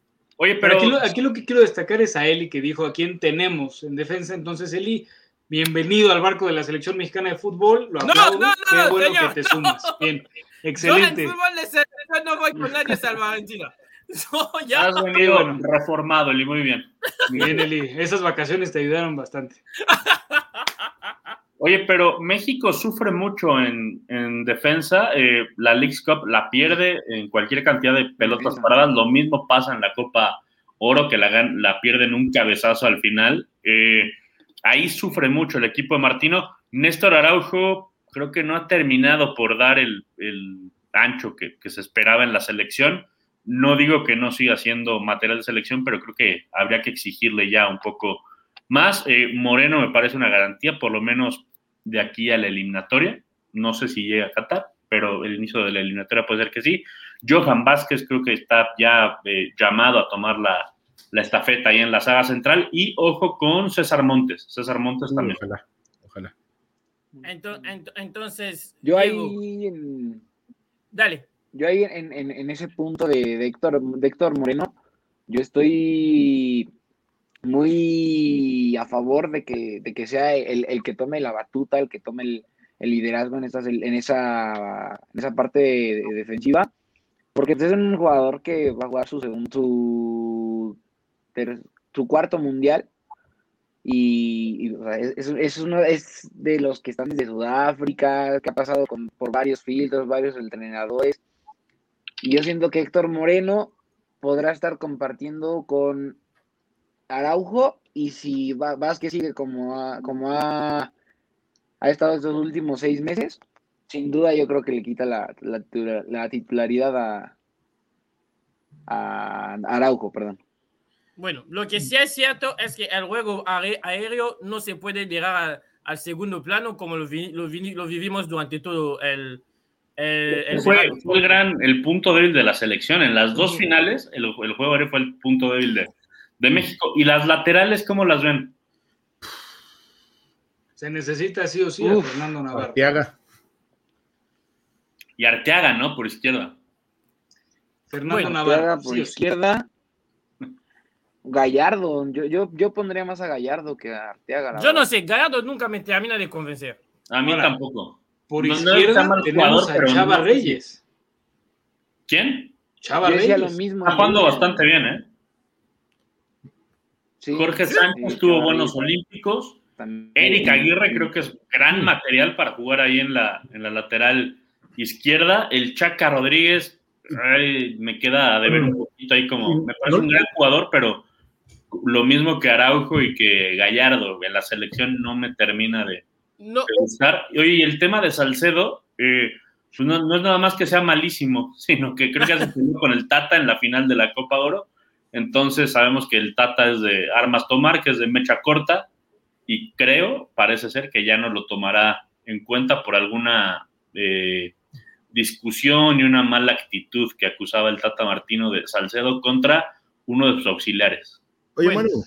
Speaker 5: Oye,
Speaker 4: Pero
Speaker 5: pero
Speaker 4: aquí lo, aquí lo que quiero destacar es a Eli, que dijo a quién tenemos en defensa. Entonces, Eli, bienvenido al barco de la selección mexicana de fútbol. Lo
Speaker 2: No,
Speaker 4: aplaudo.
Speaker 2: no, no,
Speaker 4: Qué bueno
Speaker 2: señor,
Speaker 4: que te
Speaker 2: no.
Speaker 4: sumas. Bien,
Speaker 2: Yo
Speaker 4: excelente.
Speaker 2: en fútbol de selección no voy con nadie salvo Argentina. [laughs] No, ya.
Speaker 5: has venido
Speaker 4: bueno.
Speaker 5: reformado, Eli, muy bien.
Speaker 4: Bien, Eli. Esas vacaciones te ayudaron bastante. [laughs]
Speaker 5: Oye, pero México sufre mucho en, en defensa. eh, la Leagues Cup la pierde en cualquier cantidad de pelotas paradas. Lo mismo pasa en la Copa Oro, que la, la pierden un cabezazo al final. Eh, ahí sufre mucho el equipo de Martino. Néstor Araujo creo que no ha terminado por dar el, el ancho que, que se esperaba en la selección. No digo que no siga siendo material de selección, pero creo que habría que exigirle ya un poco más. Eh, Moreno me parece una garantía, por lo menos de aquí a la eliminatoria. No sé si llega a Qatar, pero el inicio de la eliminatoria puede ser que sí. Johan Vázquez creo que está ya eh, llamado a tomar la, la estafeta ahí en la saga central. Y ojo con César Montes. César Montes también.
Speaker 3: Ojalá, ojalá.
Speaker 2: Ento- ent- entonces,
Speaker 6: Yo ahí, en,
Speaker 2: dale.
Speaker 6: yo ahí en, en- en ese punto de, de Héctor, de Héctor Moreno, yo estoy muy a favor de que, de que sea el, el que tome la batuta, el que tome el, liderazgo en, estas, en, esa, esa parte de- de defensiva, porque es un jugador que va a jugar su, segundo, su, cuarto mundial y, es, es- uno es de los que están desde Sudáfrica, que ha pasado por varios filtros, varios entrenadores. Y yo siento que Héctor Moreno podrá estar compartiendo con Araujo y si Vázquez sigue como ha, como ha, ha estado estos últimos seis meses, sin duda yo creo que le quita la, la, titula- la titularidad a, a Araujo, perdón.
Speaker 2: Bueno, lo que sí es cierto es que el juego aé- aéreo no se puede llegar a- al segundo plano como lo, vi- lo vi- lo vivimos durante todo el... el- el
Speaker 5: Fue,
Speaker 2: verano.
Speaker 5: fue el gran, el punto débil de la selección. En las dos finales, el, el juego aéreo fue el punto débil de, de México. ¿Y las laterales cómo las ven?
Speaker 4: Se necesita sí o sí a Fernando Navarro.
Speaker 3: Arteaga.
Speaker 5: Y Arteaga, ¿no? Por izquierda.
Speaker 4: Fernando
Speaker 2: Bueno,
Speaker 4: Navarro.
Speaker 6: Arteaga por
Speaker 4: sí o sí.
Speaker 6: izquierda. Gallardo, yo, yo, yo pondría más a Gallardo que a Arteaga.
Speaker 2: Yo no sé, Gallardo nunca me termina de convencer.
Speaker 5: A mí
Speaker 4: Ahora,
Speaker 5: tampoco.
Speaker 4: Por
Speaker 5: No, no
Speaker 4: izquierda
Speaker 5: está mal
Speaker 4: tenemos
Speaker 5: jugador,
Speaker 4: a Chava
Speaker 5: no-
Speaker 4: Reyes.
Speaker 5: ¿Quién?
Speaker 4: Chava
Speaker 6: Yo
Speaker 4: Reyes.
Speaker 6: lo mismo.
Speaker 5: Está jugando bastante bien, ¿eh?
Speaker 6: Sí,
Speaker 5: Jorge Sánchez
Speaker 6: sí,
Speaker 5: tuvo buenos olímpicos.
Speaker 6: también.
Speaker 5: Eric Aguirre creo que es gran material para jugar ahí en la, en la lateral izquierda. El Chaca Rodríguez ay, me queda de ver un poquito ahí como, me parece un gran jugador, pero lo mismo que Araujo y que Gallardo en la selección no me termina de,
Speaker 2: No,
Speaker 5: de gustar. Oye, y el tema de Salcedo, eh, pues no, no es nada más que sea malísimo, [laughs] sino que creo que hace [laughs] con el Tata en la final de la Copa Oro. Entonces sabemos que el Tata es de armas tomar, que es de mecha corta, y creo, parece ser que ya no lo tomará en cuenta por alguna eh, discusión y una mala actitud que acusaba el Tata Martino de Salcedo contra uno de sus auxiliares.
Speaker 3: Oye,
Speaker 2: Bueno,
Speaker 3: Manu,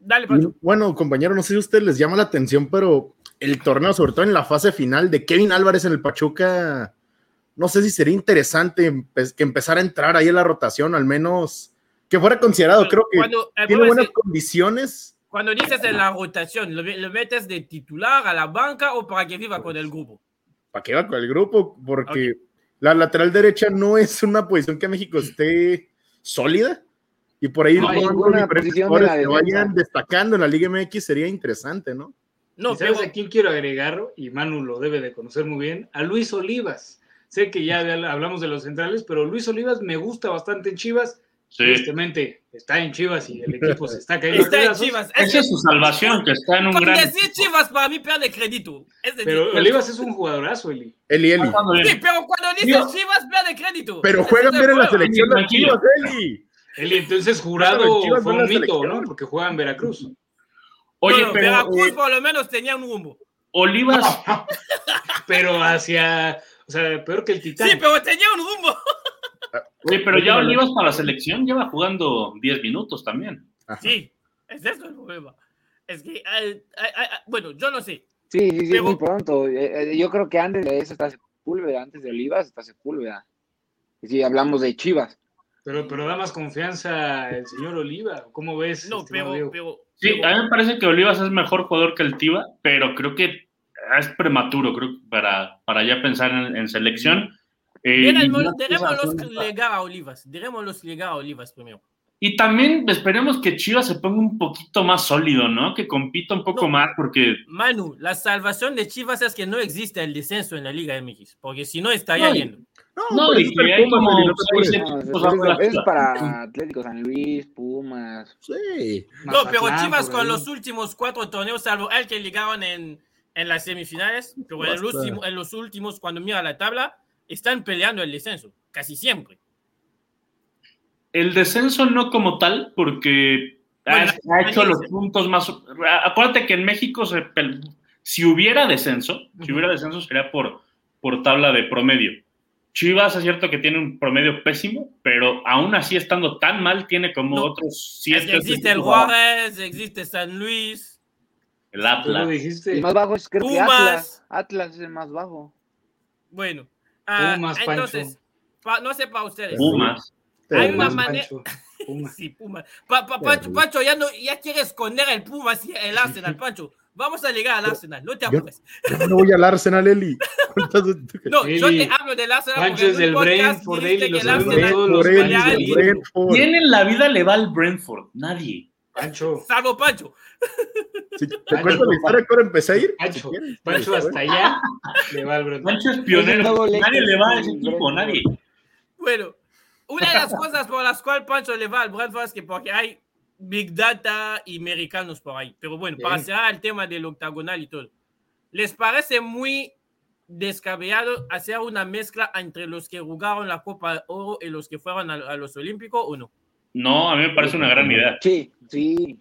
Speaker 2: dale, Pacho.
Speaker 3: bueno, compañero, no sé si a ustedes les llama la atención, pero el torneo, sobre todo en la fase final de Kevin Álvarez en el Pachuca, no sé si sería interesante que empezara a entrar ahí en la rotación, al menos que fuera considerado. Creo que
Speaker 2: Cuando, el
Speaker 3: tiene buenas
Speaker 2: que
Speaker 3: condiciones.
Speaker 2: cuando dices en la rotación, ¿lo, lo metes de titular a la banca o para que viva con el grupo?
Speaker 3: ¿Para qué va con el grupo? Porque la lateral derecha no es una posición que México esté sólida. Y por ahí
Speaker 6: No hay posición de la
Speaker 3: que vayan destacando en la Liga MX sería interesante, ¿no?
Speaker 2: No,
Speaker 4: ¿Y ¿Sabes
Speaker 2: pero
Speaker 4: a quién quiero agregar? Y Manu lo debe de conocer muy bien, a Luis Olivas. Sé que ya hablamos de los centrales, pero Luis Olivas me gusta bastante en Chivas.
Speaker 5: Sí.
Speaker 4: Tristemente está en Chivas y el [laughs] equipo se está cayendo.
Speaker 2: está en. Chivas. Es
Speaker 5: Esa es su salvación, que está en un gran...
Speaker 2: decir Chivas para mí pierde crédito. Es decir,
Speaker 4: Pero Olivas es un jugadorazo, Eli.
Speaker 3: Eli, Eli.
Speaker 5: Bien.
Speaker 2: sí, pero cuando dices
Speaker 5: Digo-
Speaker 2: Chivas pierde crédito.
Speaker 3: Pero juegan
Speaker 2: el
Speaker 3: bien en la selección de. Chivas, Eli.
Speaker 4: Eli, entonces jurado
Speaker 3: Chivas
Speaker 4: fue
Speaker 3: no
Speaker 4: un mito. ¿no? Porque juega en Veracruz.
Speaker 5: Oye,
Speaker 2: Bueno,
Speaker 5: pero
Speaker 2: Veracruz
Speaker 5: eh,
Speaker 2: por lo menos tenía un rumbo.
Speaker 5: Olivas, [laughs]
Speaker 4: Pero hacia, o sea, peor que el Titán.
Speaker 2: Sí, pero tenía un rumbo. [laughs]
Speaker 5: oye, pero ya Olivas para la selección lleva jugando 10 minutos también.
Speaker 3: Ajá.
Speaker 2: Sí, es eso el problema. Es que, eh, eh, eh, bueno, yo no sé.
Speaker 6: Sí, sí, sí,
Speaker 2: Pero-
Speaker 6: muy pronto. Eh, eh, yo creo que antes de eso está Sepúlveda, antes de Olivas está Sepúlveda. Y si hablamos de Chivas.
Speaker 4: Pero, pero da más confianza el señor Oliva. ¿Cómo ves?
Speaker 2: No, pero, pero,
Speaker 5: Sí,
Speaker 2: pero-
Speaker 5: a mí me parece que Olivas es mejor jugador que el Tiva, pero creo que es prematuro creo, para, para ya pensar en, en selección.
Speaker 2: Llegar a Olivas. Dejémoslos llegar a Olivas primero.
Speaker 5: y también esperemos que Chivas se ponga un poquito más sólido, ¿no? Que compita un poco
Speaker 2: No.
Speaker 5: más, porque
Speaker 2: Manu, la salvación de Chivas es que no existe el descenso en la Liga MX, porque si no estaría
Speaker 5: No,
Speaker 2: yendo.
Speaker 5: No,
Speaker 3: pero
Speaker 5: y que hay como
Speaker 3: no
Speaker 5: seis,
Speaker 6: No,
Speaker 5: equipos bajo
Speaker 6: es, para Atlético San Luis, Pumas.
Speaker 3: Sí.
Speaker 2: No, pero Chivas con los últimos cuatro torneos, salvo el que ligaron en, en las semifinales, pero en, el
Speaker 3: Basta.
Speaker 2: último- en los últimos, cuando mira la tabla, están peleando el descenso, casi siempre.
Speaker 5: El descenso no como tal, porque ha,
Speaker 2: Bueno,
Speaker 5: ha hecho los puntos más. Acuérdate que en México, se si hubiera descenso, si hubiera descenso sería por, por tabla de promedio. Chivas es cierto que tiene un promedio pésimo, pero aún así estando tan mal, tiene como
Speaker 2: No,
Speaker 5: otros
Speaker 2: Es
Speaker 5: siete.
Speaker 2: que existe el. Juárez, existe San Luis,
Speaker 5: El Atlas.
Speaker 4: dijiste.
Speaker 6: El más bajo es creo que
Speaker 2: Pumas.
Speaker 6: Atlas. Atlas es el más bajo.
Speaker 2: bueno. Ah,
Speaker 4: Pumas, Pancho.
Speaker 2: entonces, pa- no sé para ustedes.
Speaker 5: Pumas.
Speaker 2: Hay
Speaker 3: Pero-
Speaker 2: una
Speaker 4: Pumas,
Speaker 2: manera-
Speaker 4: Pumas. [laughs]
Speaker 2: Sí, Pumas. Pa- pa- Pancho. Pancho, ya, no, ya quiere esconder el Pumas y el Arsenal, Pancho. Vamos a llegar al Arsenal, no te
Speaker 3: Yo-
Speaker 2: apures.
Speaker 3: Yo no voy al Arsenal, Eli. [laughs]
Speaker 2: No, yo
Speaker 4: Eli,
Speaker 2: te hablo del Arsenal.
Speaker 4: Pancho es del
Speaker 2: un podcast
Speaker 4: Brentford, Eli,
Speaker 2: que
Speaker 4: lo
Speaker 2: el Arsenal-
Speaker 4: todos los.
Speaker 3: Brentford.
Speaker 5: ¿Quién en la vida le va al Brentford? Nadie.
Speaker 4: Pancho,
Speaker 2: Salvo Pancho.
Speaker 3: Si te cuento la historia empecé a ir. si
Speaker 4: Pancho,
Speaker 3: quieres.
Speaker 4: Pancho hasta allá le va al.
Speaker 5: Mancho es pionero. Nadie le va a ese
Speaker 6: el
Speaker 5: equipo, nadie.
Speaker 2: Bueno, una de las cosas por las cuales Pancho le va al Brentford es que porque hay Big Data y americanos por ahí. Pero bueno, para cerrar el tema del octagonal y todo, ¿les parece muy descabellado hacer una mezcla entre los que jugaron la Copa de Oro y los que fueron a, a los Olímpicos o no?
Speaker 5: No, a mí me parece una gran idea.
Speaker 6: Sí, sí.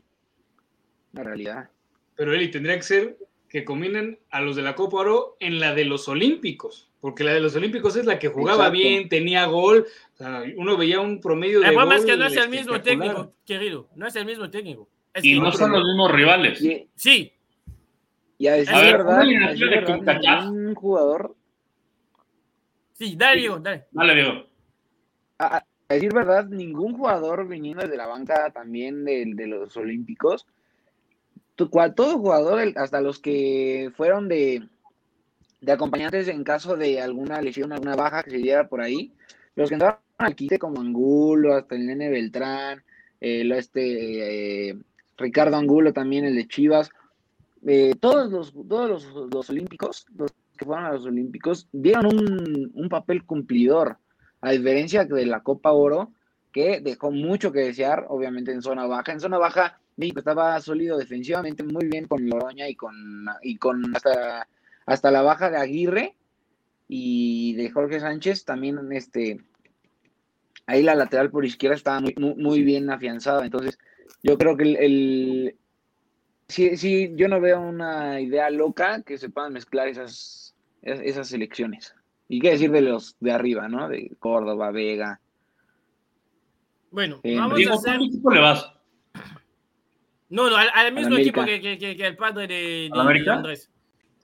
Speaker 6: La realidad.
Speaker 4: Pero Eli, tendría que ser que combinen a los de la Copa Oro en la de los Olímpicos, porque la de los Olímpicos es la que jugaba
Speaker 6: Exacto.
Speaker 4: bien, tenía gol, o sea, uno veía un promedio de
Speaker 2: El problema es
Speaker 4: gol
Speaker 2: que no es el mismo técnico, querido. No es el mismo técnico. Es
Speaker 5: Y no son los mismos rivales.
Speaker 6: Y,
Speaker 2: Sí,
Speaker 6: y a decir
Speaker 2: A ver,
Speaker 6: verdad,
Speaker 5: una
Speaker 6: a
Speaker 5: eliminatoria
Speaker 6: decir
Speaker 5: de
Speaker 6: verdad, ningún jugador,
Speaker 2: sí, dale, Diego, dale.
Speaker 5: Dale, digo.
Speaker 6: a, a decir verdad, ningún jugador viniendo desde la banca también de, los Olímpicos, todo jugador, el- hasta los que fueron de, de acompañantes en caso de alguna lesión, alguna baja que se diera por ahí, los que entraron al quite como Angulo, hasta el Nene Beltrán, lo este eh, Ricardo Angulo también, el de Chivas, eh, todos los, todos los, los olímpicos, los que fueron a los olímpicos, dieron un, un papel cumplidor, a diferencia de la Copa Oro, que dejó mucho que desear, obviamente en zona baja. En zona baja, México estaba sólido defensivamente, muy bien con Loroña y con, y con hasta, hasta la baja de Aguirre y de Jorge Sánchez, también este ahí la lateral por izquierda estaba muy, bien afianzada. Entonces, yo creo que el, el- sí, sí, yo no veo una idea loca que se puedan mezclar esas, es- esas selecciones. Y qué decir de los de arriba, ¿no? De Córdoba, Vega.
Speaker 2: Bueno,
Speaker 6: Eh,
Speaker 2: vamos a
Speaker 5: Diego,
Speaker 2: hacer...
Speaker 5: ¿cuánto equipo le vas?
Speaker 2: No, no, al, al mismo equipo que, que- que- que el padre de,
Speaker 5: ¿Al
Speaker 2: de- Andrés.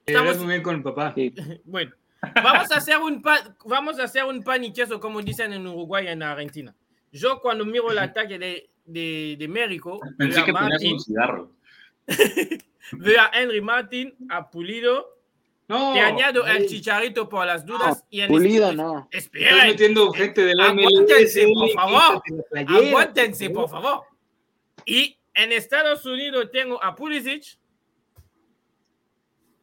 Speaker 2: Estamos,
Speaker 4: muy bien con el papá.
Speaker 6: Sí. [laughs]
Speaker 2: bueno, vamos a hacer un pan, vamos a hacer un pan y queso como dicen en Uruguay y en Argentina. Yo cuando miro el ataque de, de, de México,
Speaker 5: Pensé
Speaker 2: a,
Speaker 5: que
Speaker 2: Martin,
Speaker 5: un cigarro. [laughs]
Speaker 2: veo a Henry Martin, a Pulido,
Speaker 4: No,
Speaker 2: te añado el chicharito por las dudas y en
Speaker 6: Pulido,
Speaker 2: este-
Speaker 6: no.
Speaker 4: Estás
Speaker 2: Espera,
Speaker 4: metiendo gente del
Speaker 2: Aguántense,
Speaker 4: MLS,
Speaker 2: por favor.
Speaker 4: la playera,
Speaker 2: aguántense, por favor. Y en Estados Unidos tengo a Pulisic.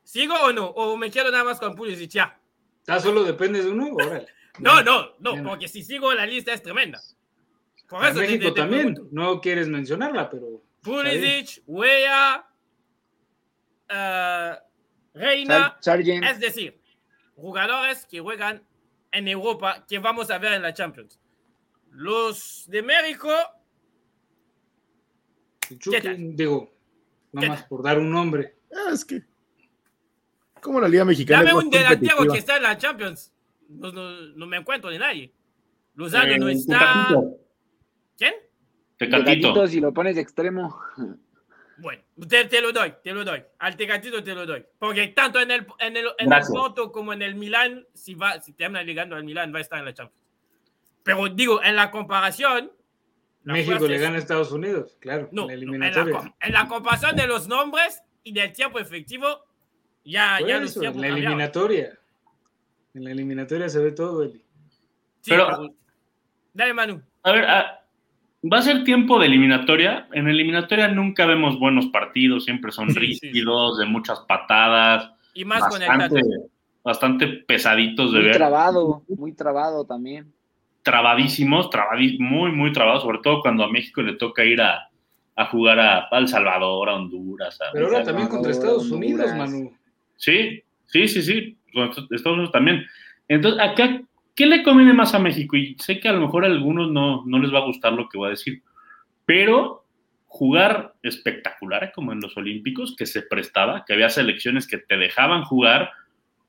Speaker 2: ¿Sigo o no? ¿O me quedo nada más con Pulisic ya?
Speaker 4: Ah, solo dependes de uno, órale. [laughs]
Speaker 2: No, no, no,
Speaker 4: Bien.
Speaker 2: porque si sigo la lista es tremenda. Por
Speaker 4: A
Speaker 2: eso
Speaker 4: México
Speaker 2: te- te
Speaker 4: también,
Speaker 2: pregunto.
Speaker 4: no quieres mencionarla, pero
Speaker 2: Pulisic, Wea, eh, Reina,
Speaker 6: Sar- Sargent,
Speaker 2: es decir, jugadores que juegan en Europa que vamos a ver en la Champions. Los de México,
Speaker 4: digo,
Speaker 2: ¿Qué
Speaker 4: nada más por dar un nombre.
Speaker 3: Ah, es que. Como la Liga Mexicana.
Speaker 2: dame un delantero que está en la Champions. No, no- no me encuentro de nadie. Lozano
Speaker 5: Eh,
Speaker 2: no está.
Speaker 5: Tecatito.
Speaker 2: ¿Quién?
Speaker 5: Tecatito.
Speaker 6: Tecatito, si lo pones de extremo.
Speaker 2: Bueno, te, te lo doy, te lo doy. Al Tecatito te lo doy. Porque tanto en el, en el, en el. Porto como en el Milán, si, va, si termina llegando al Milán, va a estar en la Champions. Pero digo, en la comparación. la
Speaker 4: México le gana a Estados Unidos, claro,
Speaker 2: No,
Speaker 4: en la
Speaker 2: no, en, la, en la comparación de los nombres y del tiempo efectivo, ya,
Speaker 4: Por
Speaker 2: ya los
Speaker 4: eso, en la
Speaker 2: cambiaron.
Speaker 4: eliminatoria. En la eliminatoria se ve todo, Eli.
Speaker 2: Sí,
Speaker 5: Pero-
Speaker 2: pero- Dale, Manu.
Speaker 5: A ver, ah, va a ser tiempo de eliminatoria. En eliminatoria nunca vemos buenos partidos, siempre son
Speaker 2: Sí, sí,
Speaker 5: rígidos, de muchas patadas,
Speaker 2: Y más con el
Speaker 5: bastante, bastante pesaditos de
Speaker 6: Muy
Speaker 5: ver,
Speaker 6: trabado, muy trabado también.
Speaker 5: trabadísimos, trabadi- muy, muy trabados, sobre todo cuando a México le toca ir a, a jugar a, a El Salvador, a Honduras. a-
Speaker 4: Pero ahora también contra Estados Unidos. Manu.
Speaker 5: Sí, sí, sí, sí. Con Estados Unidos también. Entonces, acá, ¿qué le conviene más a México? Y sé que a lo mejor a algunos no, no les va a gustar lo que voy a decir, pero jugar espectacular como en los Olímpicos, que se prestaba, que había selecciones que te dejaban jugar,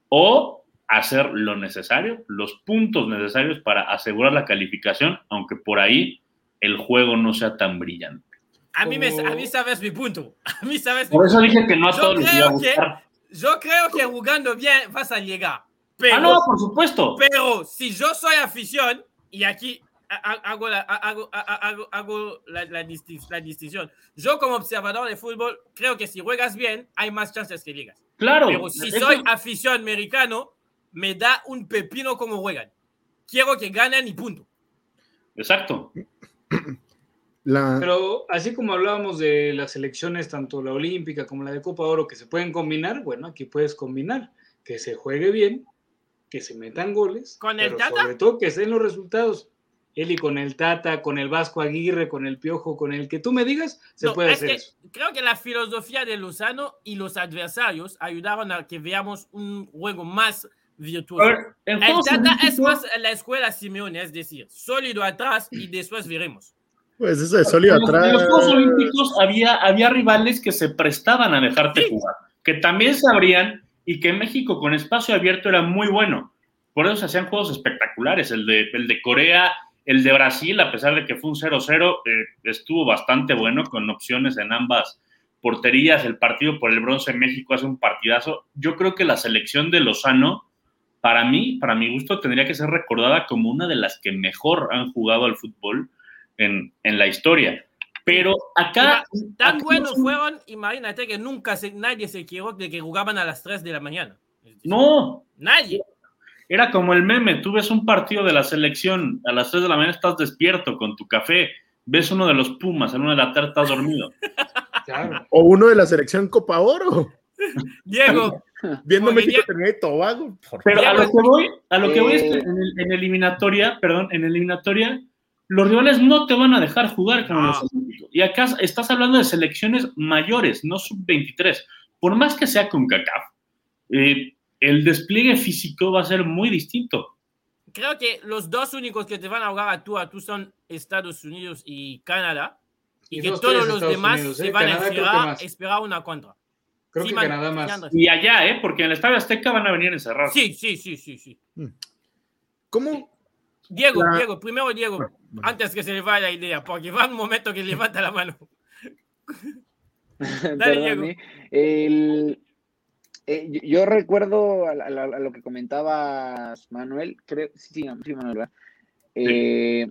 Speaker 5: o hacer lo necesario, los puntos necesarios para asegurar la calificación, aunque por ahí el juego no sea tan brillante.
Speaker 2: A mí, me, a mí sabes mi punto. [laughs] A mí sabes mi
Speaker 5: Por eso
Speaker 2: punto.
Speaker 5: dije que no a
Speaker 2: Yo
Speaker 5: todos les iba a
Speaker 2: que-. Yo creo que jugando bien vas a llegar. Pero,
Speaker 5: Ah, no, por supuesto.
Speaker 2: pero si yo soy afición, y aquí ha- ha- hago la, ha- hago, ha- ha- hago, hago la, la disti- la distinción, yo como observador de fútbol creo que si juegas bien hay más chances que llegas.
Speaker 5: Claro.
Speaker 2: Pero si
Speaker 5: Eso-
Speaker 2: soy afición americano, me da un pepino como juegan. Quiero que ganen y punto.
Speaker 5: Exacto.
Speaker 3: La,
Speaker 4: Pero así como hablábamos de las selecciones, tanto la olímpica como la de Copa Oro, que se pueden combinar, bueno, aquí puedes combinar, que se juegue bien que se metan goles,
Speaker 2: ¿Con el
Speaker 4: pero
Speaker 2: Tata?
Speaker 4: sobre todo que estén los resultados. Él y con el Tata, con el Vasco Aguirre, con el Piojo, con el que tú me digas, se
Speaker 2: No,
Speaker 4: puede
Speaker 2: es
Speaker 4: hacer
Speaker 2: que
Speaker 4: eso.
Speaker 2: Creo que la filosofía de Lozano y los adversarios ayudaron a que veamos un juego más virtuoso.
Speaker 5: Ver,
Speaker 2: El Tata es más la escuela Simeone, es decir, sólido atrás y después veremos.
Speaker 3: Pues eso de sólido
Speaker 5: En los,
Speaker 3: atrás.
Speaker 5: en los Juegos Olímpicos había, había rivales que se prestaban a dejarte
Speaker 2: Sí.
Speaker 5: jugar, que también sabrían y que México con espacio abierto era muy bueno. Por eso se hacían juegos espectaculares. El de, el de Corea, el de Brasil, a pesar de que fue un 0-0, eh, estuvo bastante bueno con opciones en ambas porterías. El partido por el bronce en México hace un partidazo. Yo creo que la selección de Lozano, para mí, para mi gusto, tendría que ser recordada como una de las que mejor han jugado al fútbol en, en la historia. Pero acá.
Speaker 2: Tan
Speaker 5: acá
Speaker 2: buenos
Speaker 5: son-
Speaker 2: fueron, imagínate que nunca se- nadie se equivocó de que jugaban a las 3 de la mañana.
Speaker 5: No,
Speaker 2: Nadie.
Speaker 5: era como el meme. Tú ves un partido de la selección a las 3 de la mañana, estás despierto con tu café. Ves uno de los Pumas, a la una de la tarde estás dormido. [laughs]
Speaker 4: Claro.
Speaker 3: O uno de la selección Copa Oro. [laughs]
Speaker 2: Diego,
Speaker 3: Viendo México y Tobago.
Speaker 5: Pero a lo que voy, a lo que voy es que
Speaker 6: eh,
Speaker 5: en, el- en eliminatoria, perdón, en eliminatoria, los rivales no te van a dejar jugar como Olímpicos. Y acá estás hablando de selecciones mayores, no sub-23. Por más que sea con CACAF, eh, el despliegue físico va a ser muy distinto.
Speaker 2: creo que los dos únicos que te van a jugar a tú a tú son Estados Unidos y Canadá. Y,
Speaker 4: Y
Speaker 2: que
Speaker 4: dos,
Speaker 2: todos los
Speaker 4: Estados
Speaker 2: demás
Speaker 4: Unidos,
Speaker 2: se
Speaker 4: ¿eh?
Speaker 2: van
Speaker 4: Canadá
Speaker 2: a esperar, esperar una contra.
Speaker 4: Creo
Speaker 2: Sí,
Speaker 4: que
Speaker 2: man,
Speaker 4: Canadá más.
Speaker 5: Y allá, ¿eh? Porque en el Estadio Azteca van a venir encerrados.
Speaker 2: Sí, sí, sí, sí, sí.
Speaker 3: ¿Cómo?
Speaker 2: Diego,
Speaker 3: La-
Speaker 2: Diego, primero Diego, antes que se le vaya la idea, porque va un momento que levanta la mano. [laughs] Diego.
Speaker 6: ¿eh? El- eh, yo, yo recuerdo a, a- a lo que comentabas, Manuel, creo, sí, sí, sí, Manuel, ¿verdad? Eh,